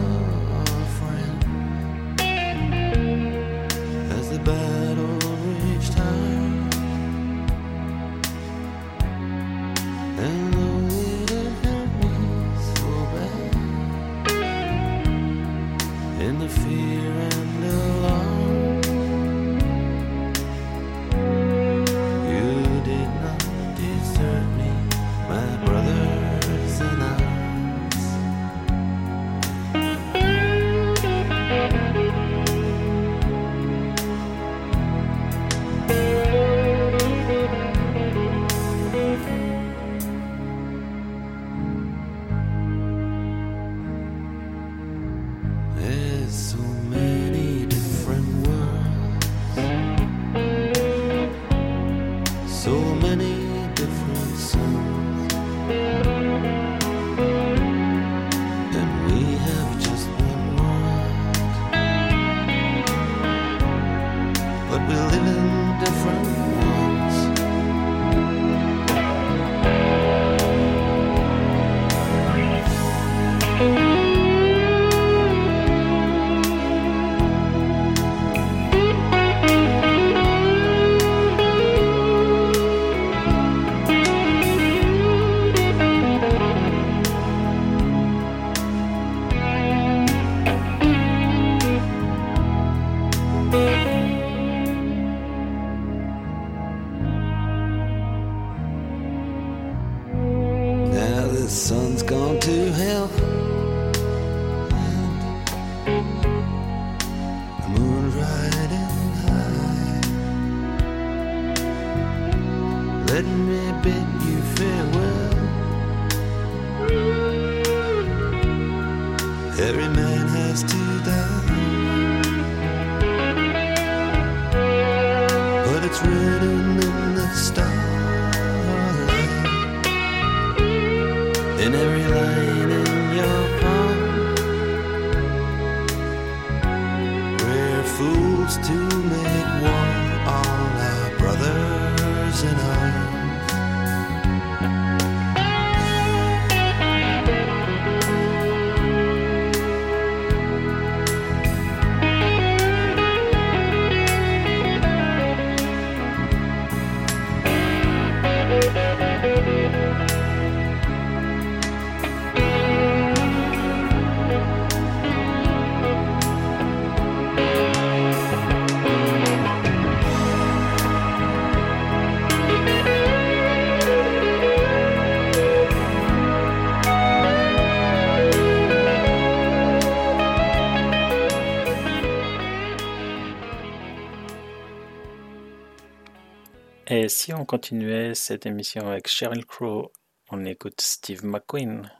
si on continuait cette émission avec Sheryl Crow, on écoute Steve McQueen.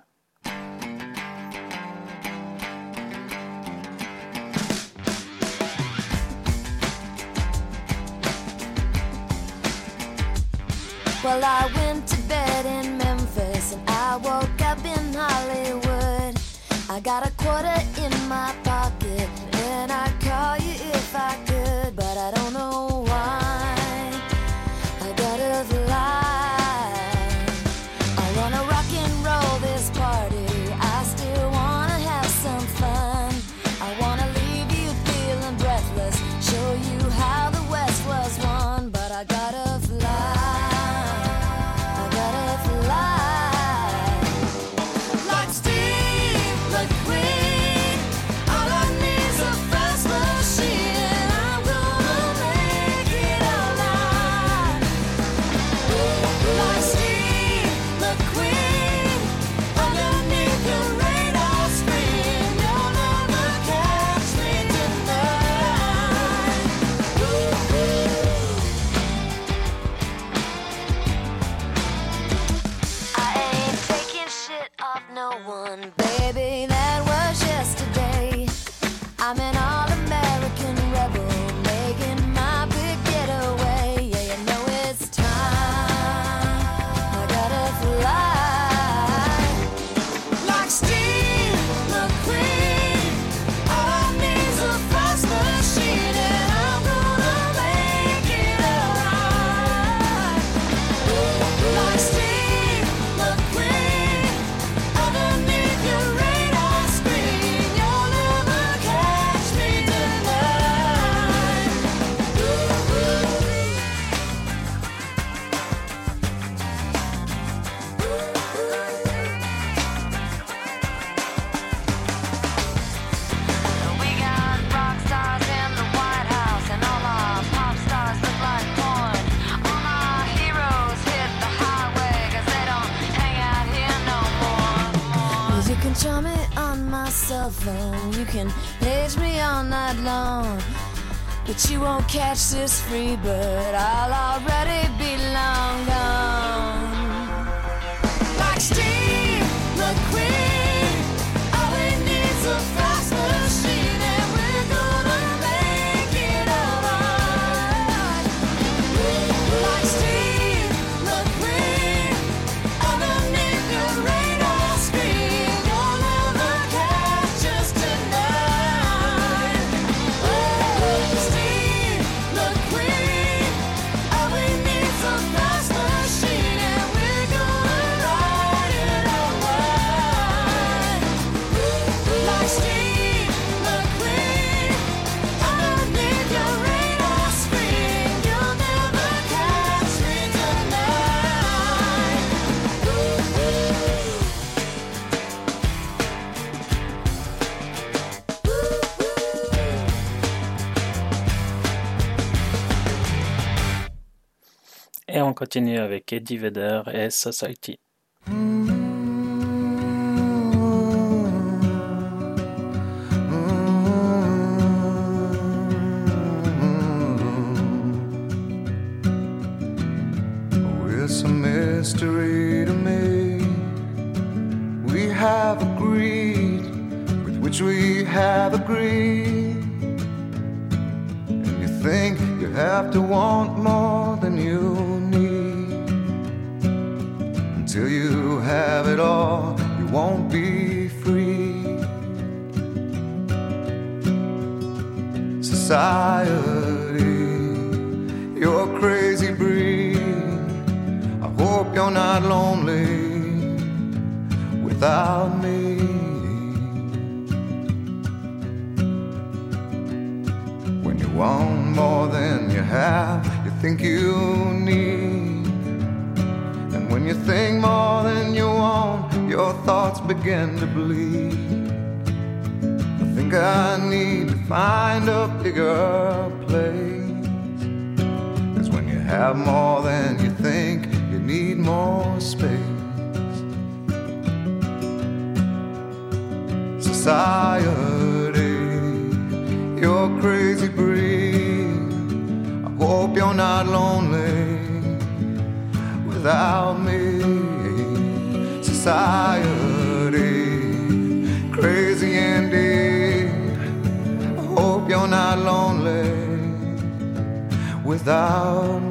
all night long. But you won't catch this free bird. I'll already Et on continue avec Eddie Vedder et Society. Mystery to me. We have agreed with which we have agreed. And you think you have to want more? you won't be free. Society, you're a crazy breed. I hope you're not lonely without me. When you want more than you have, you think you need. When you think more than you want, your thoughts begin to bleed. I think I need to find a bigger place. Cause when you have more than you think, you need more space. Society, you're crazy breed. I hope you're not lonely without me. Society, crazy indeed. I hope you're not lonely without me.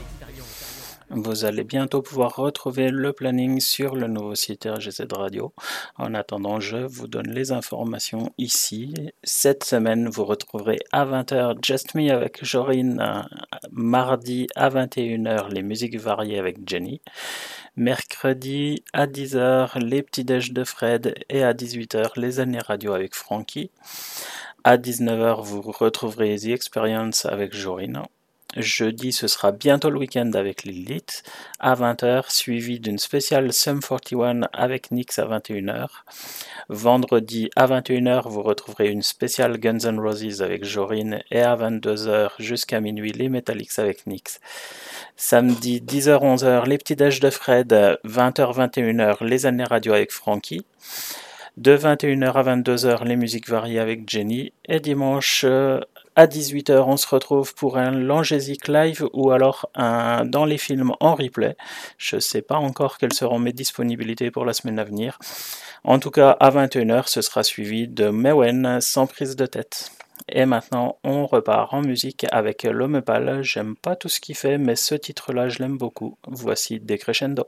Vous allez bientôt pouvoir retrouver le planning sur le nouveau site RGZ Radio. En attendant, je vous donne les informations ici. Cette semaine, vous retrouverez à 20h Just Me avec Jorine, mardi à 21h les musiques variées avec Jenny. Mercredi à 10h, les petits déj de Fred et à 18h, les années radio avec Frankie. À 19h, vous retrouverez The Experience avec Jorine. Jeudi, ce sera bientôt le week-end avec Lilith à 20h, suivi d'une spéciale Sum 41 avec Nix à 21h. Vendredi à 21h, vous retrouverez une spéciale Guns N' Roses avec Jorine et à 22h jusqu'à minuit les Metallics avec Nix. Samedi 10h-11h, les petits déj de Fred, 20h-21h, les années radio avec Frankie. De 21h à 22h, les musiques variées avec Jenny. Et dimanche à 18h, on se retrouve pour un Langésique live ou alors dans les films en replay. Je ne sais pas encore quelles seront mes disponibilités pour la semaine à venir. En tout cas, à 21h, ce sera suivi de Mewen sans prise de tête. Et maintenant, on repart en musique avec L'Homme Pâle. J'aime pas tout ce qu'il fait, mais ce titre-là, je l'aime beaucoup. Voici Decrescendo.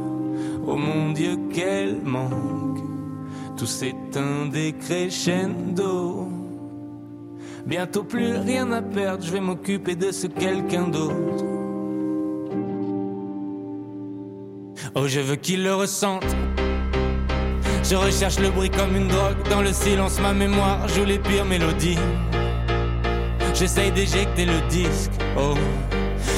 Oh mon Dieu, qu'elle manque. Tout s'éteint des crescendo. Bientôt plus rien à perdre, je vais m'occuper de ce quelqu'un d'autre. Oh, je veux qu'il le ressente. Je recherche le bruit comme une drogue. Dans le silence, ma mémoire joue les pires mélodies. J'essaye d'éjecter le disque, oh.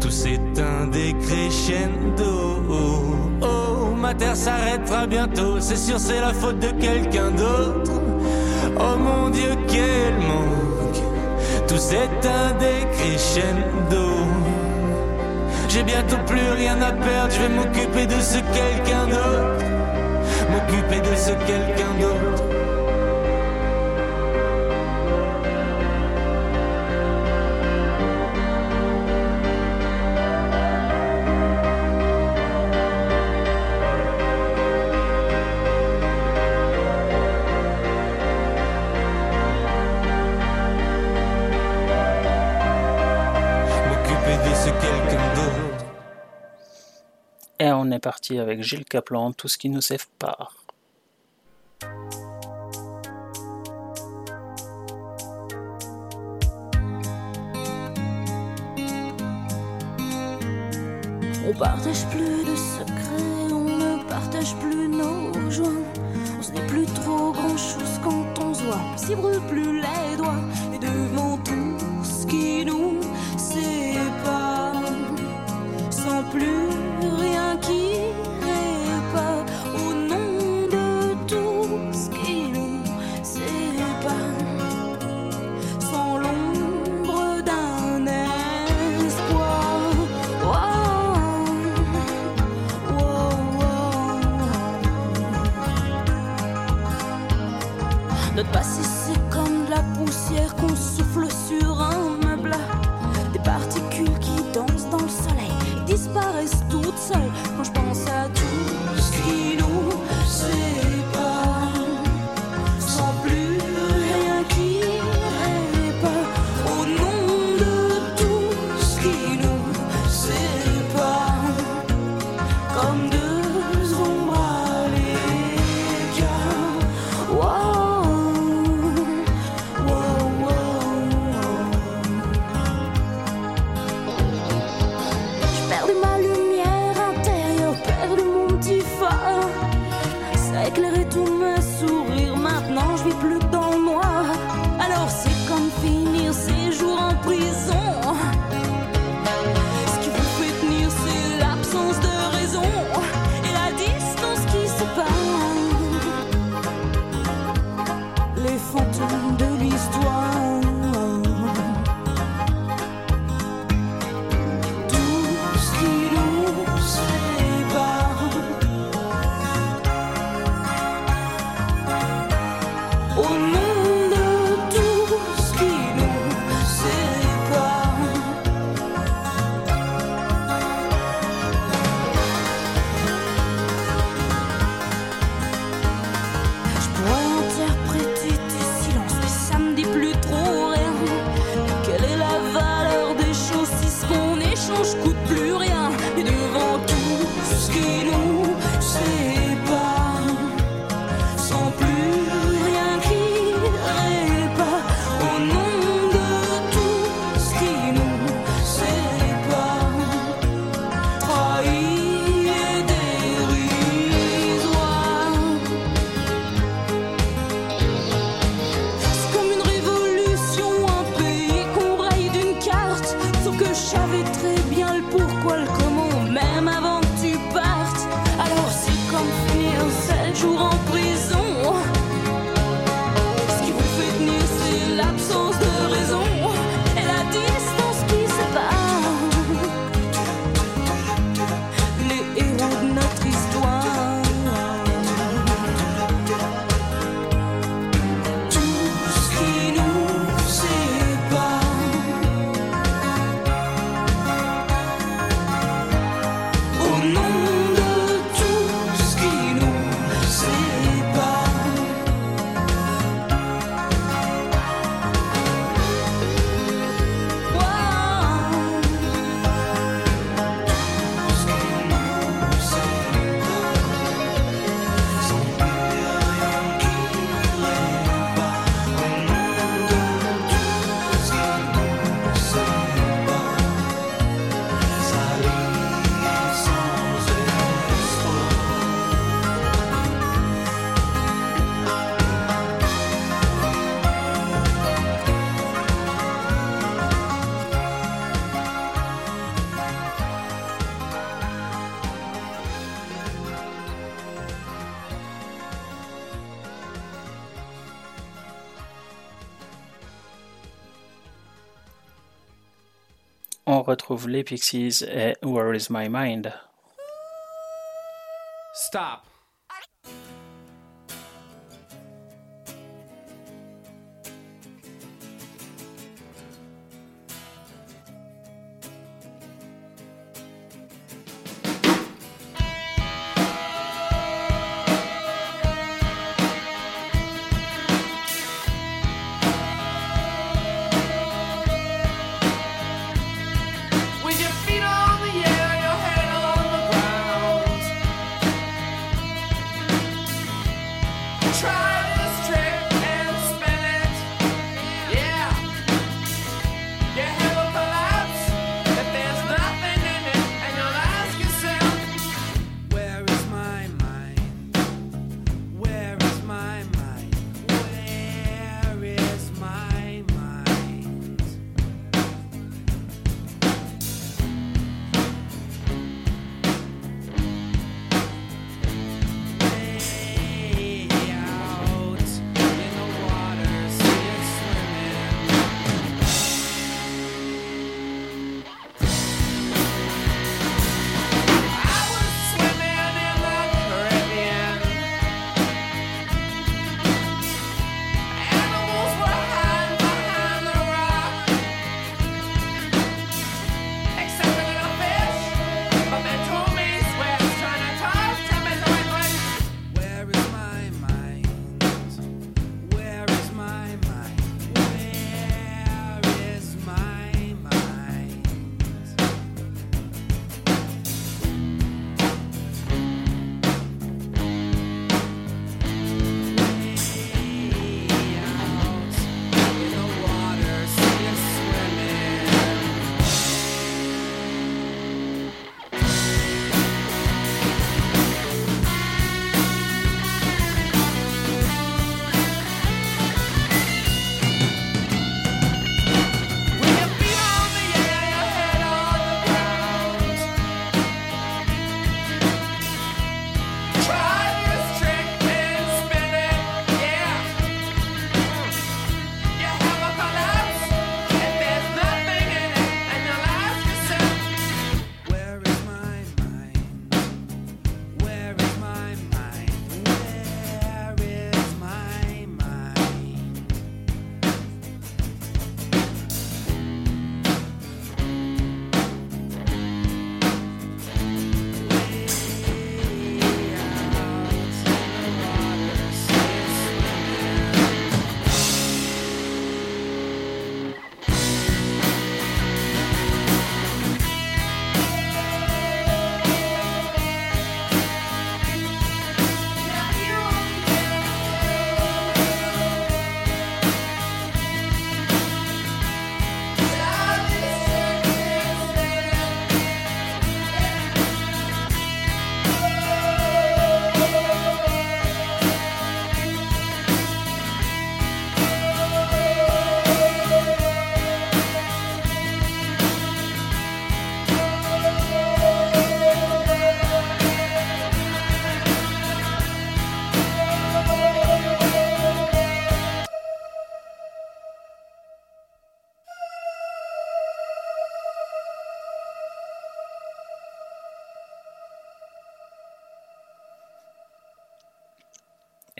Tout s'éteint des crescendo. Oh, ma terre s'arrêtera bientôt, c'est sûr, c'est la faute de quelqu'un d'autre. Oh mon Dieu, qu'elle manque. Tout s'éteint des crescendo. J'ai bientôt plus rien à perdre, je vais m'occuper de ce quelqu'un d'autre. M'occuper de ce quelqu'un d'autre. Et on est parti avec Gilles Caplan, tout ce qui nous sépare. On partage plus de secrets, on ne partage plus nos joints. On se dit plus trop grand chose quand on se voit. On s'y brûle plus les doigts. Et devant tout ce qui nous sépare, sans plus Retrouve les Pixies et eh, Where is my mind?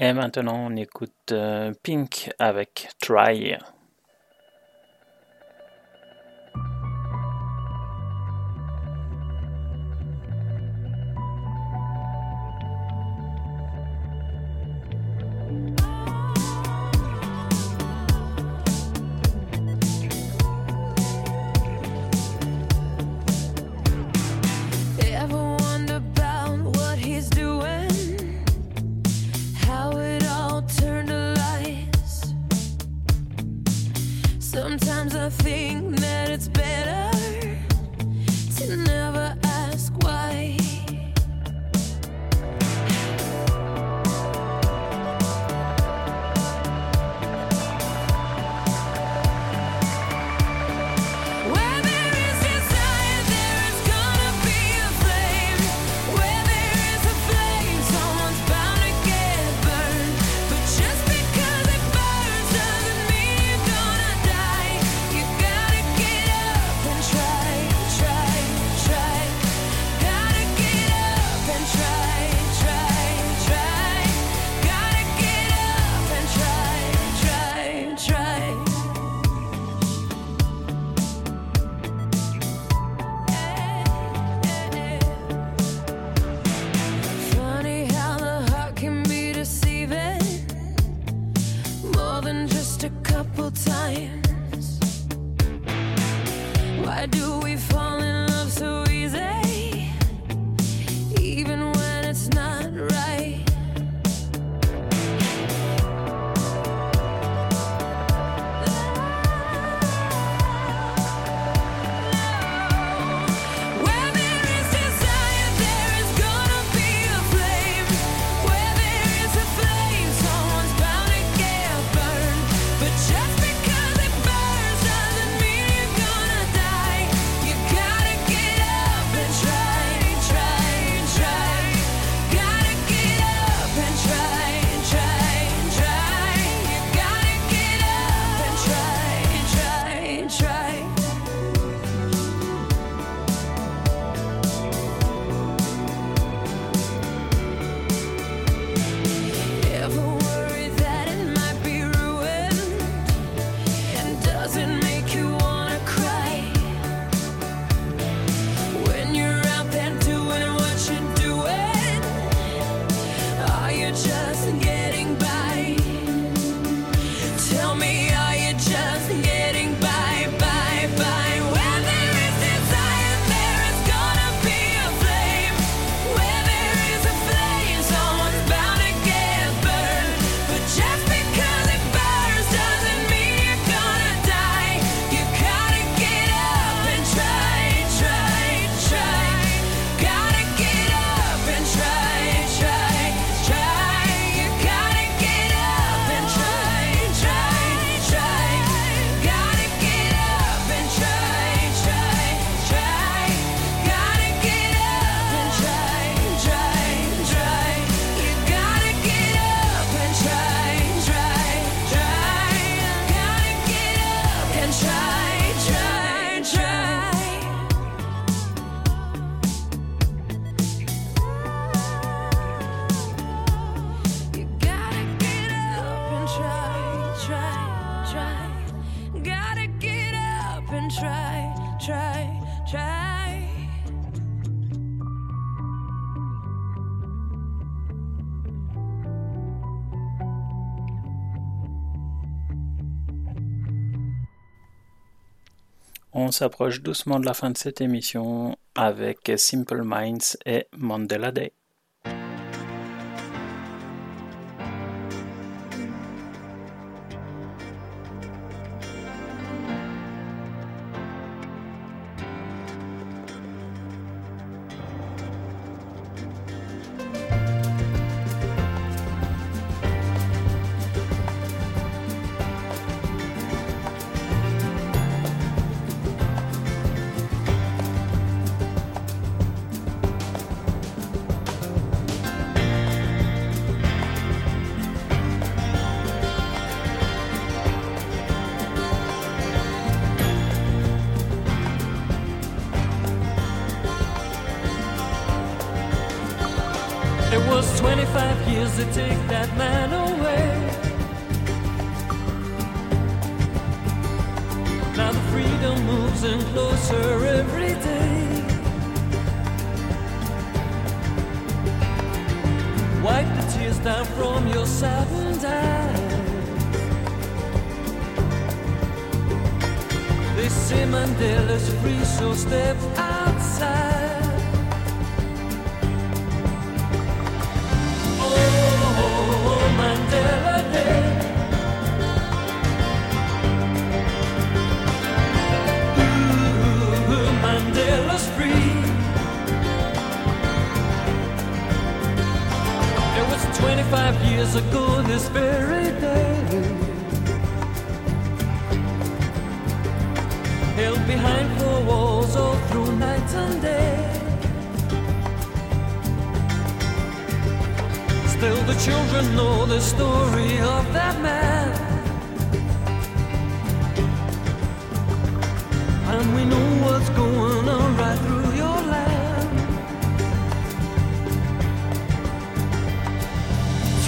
Et maintenant, on écoute euh, Pink avec Try. s'approche doucement de la fin de cette émission avec Simple Minds et Mandela Day. Mandela's free, so step outside. Oh, Mandela Day. Ooh, Mandela's free. It was 25 years ago this very day. Held behind four walls all through night and day. Still, the children know the story of that man. And we know what's going on right through your land.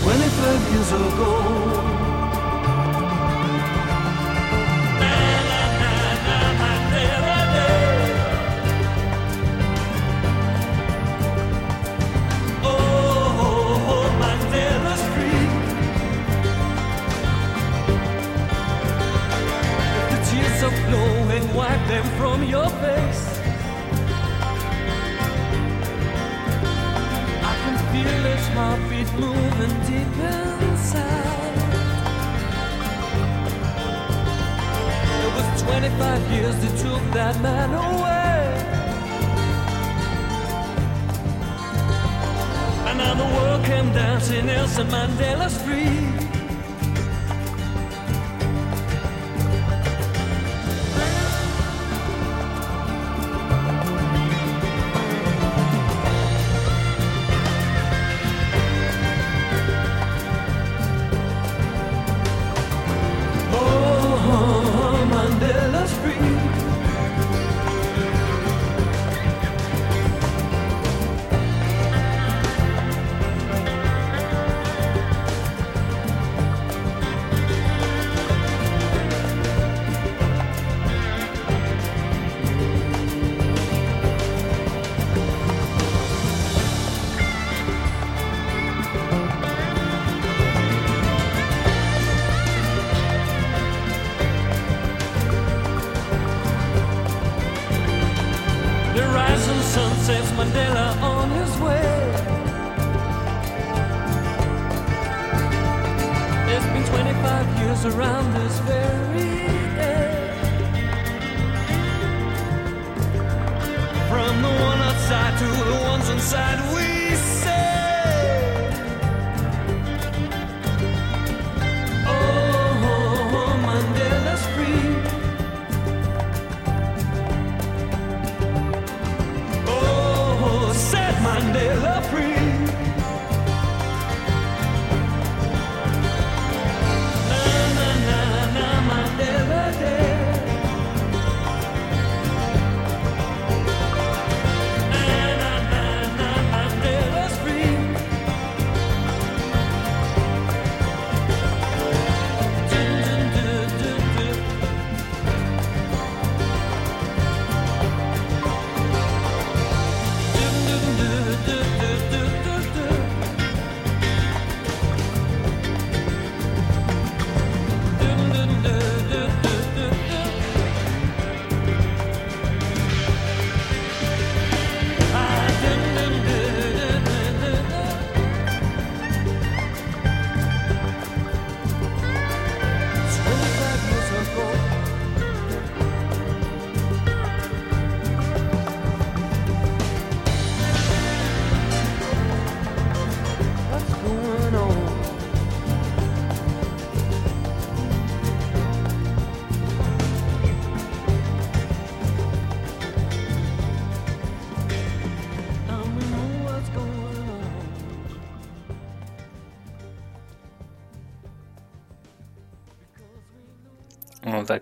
25 years ago. Your face. I can feel his heartbeat moving deep inside. It was 25 years that took that man away. And now the world came dancing, Nelson Mandela's free.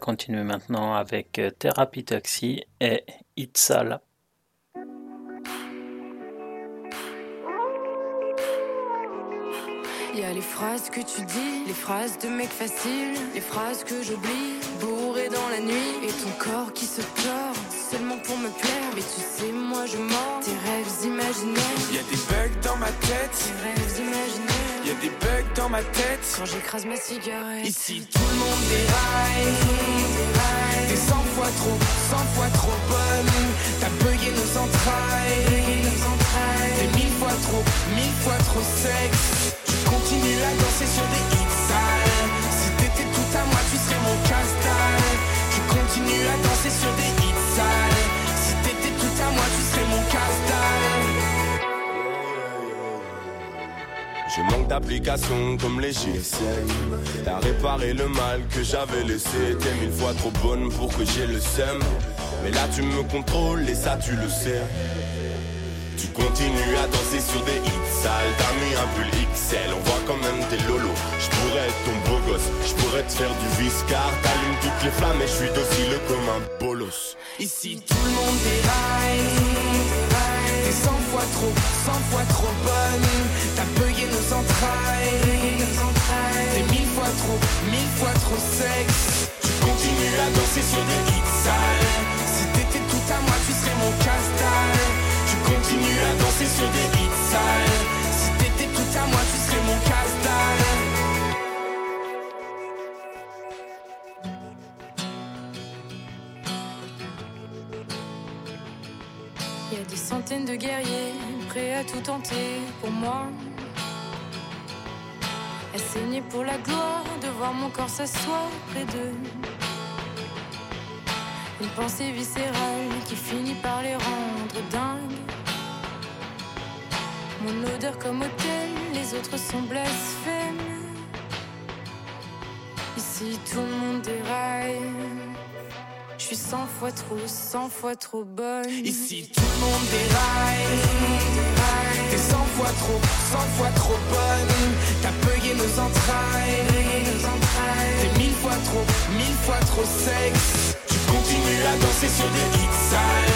Continuer maintenant avec euh, Thérapie Taxi et Itzala. Les phrases que tu dis, les phrases de mec facile, les phrases que j'oublie, bourré dans la nuit, et ton corps qui se tord seulement pour me plaire. Mais tu sais, moi je mens tes rêves imaginaires. Y a des bugs dans ma tête, Tes rêves imaginaires. y a des bugs dans ma tête. Quand j'écrase ma cigarette. Ici tout le monde déraille, t'es 100 fois trop, 100 fois trop bonne. T'as bugué nos entrailles, t'es mille fois trop, mille fois trop sexe. Tu continues à danser sur des hits sales. Si t'étais tout à moi, tu serais mon casse-dalle. Tu continues à danser sur des hits sales. Si t'étais tout à moi, tu serais mon casse-dalle. Je manque d'application comme les GSM T'as réparé le mal que j'avais laissé T'es mille fois trop bonne pour que j'ai le seum Mais là tu me contrôles et ça tu le sais Tu continues à danser sur des hits sales. T'as mis un pull XL, on voit quand même tes lolos. Je pourrais être ton beau gosse, je pourrais te faire du viscar T'allumes toutes les flammes et je suis docile comme un bolos. Ici tout le monde déraille T'es 100 fois trop, 100 fois trop bonne. T'as bugué nos entrailles. T'es mille fois trop, mille fois trop sexe. Tu continues à danser sur des hits sales. Si t'étais tout à moi tu serais mon casse-dalle Tu continues à danser sur des hits sales Si t'étais tout à moi tu serais mon casse-dalle y a des centaines de guerriers prêts à tout tenter pour moi. À saigner pour la gloire de voir mon corps s'asseoir près d'eux. Une pensée viscérale qui finit par les rendre dingues. Mon odeur comme hôtel, les autres sont blasphèmes. Ici tout le monde déraille. Je suis cent fois trop, cent fois trop bonne. Ici tout le monde déraille T'es 100 fois trop, 100 fois trop bonne T'as bugué nos entrailles T'es mille fois trop, mille fois trop sexe Tu continues à danser sur des hits sales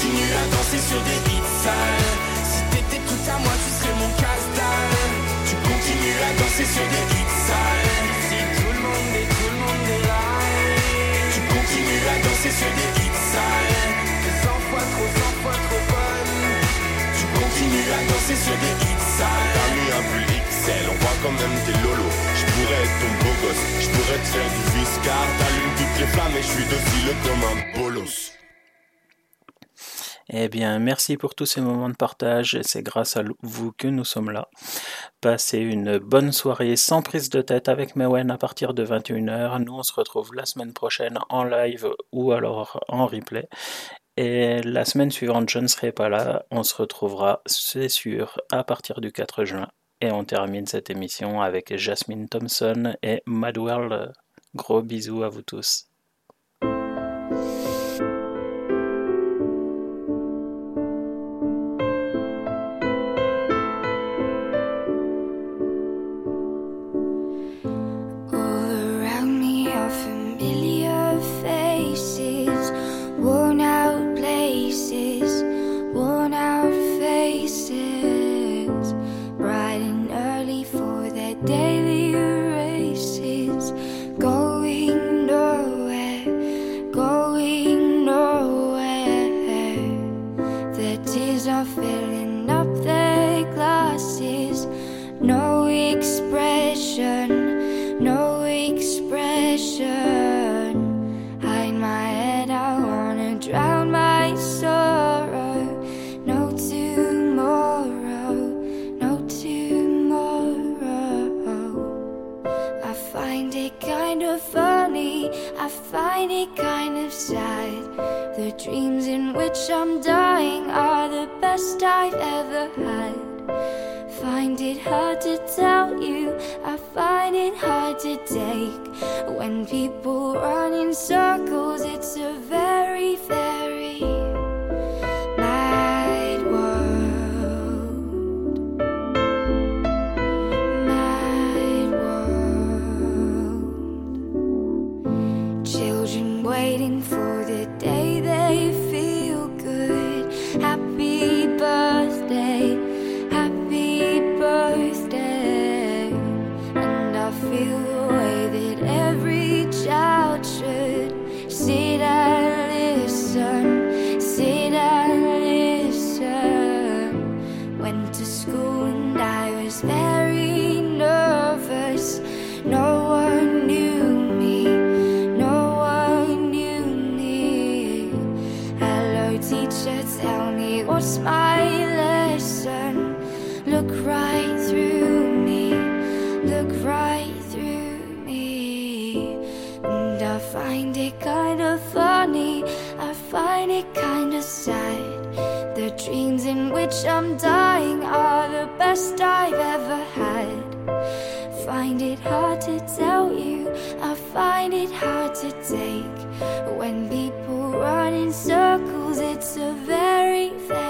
Tu continues à danser sur des hits sales. Si t'étais tout à moi tu serais mon casse-dalle. Tu continues à danser sur des hits sales. Si tout le monde est, tout le monde est là. Tu continues à danser sur des hits sales. T'es 100 fois trop, 100 fois trop bonne Tu continues à danser sur des hits sales. T'as mis un pull XL, on voit quand même tes lolos. Je pourrais être ton beau gosse, je pourrais te faire du viscar T'allumes toutes les flammes et je suis docile comme un bolos Eh bien, merci pour tous ces moments de partage. et C'est grâce à vous que nous sommes là. Passez une bonne soirée sans prise de tête avec Mewen à partir de 21h. Nous, on se retrouve la semaine prochaine en live ou alors en replay. Et la semaine suivante, je ne serai pas là. On se retrouvera, c'est sûr, à partir du 4 juin. Et on termine cette émission avec Jasmine Thompson et Mad World. Gros bisous à vous tous. The dreams in which I'm dying are the best I've ever had. Find it hard to tell you, I find it hard to take. When people run in circles, it's a very, very which I'm dying are the best I've ever had. Find it hard to tell you, I find it hard to take. When people run in circles, it's a very, very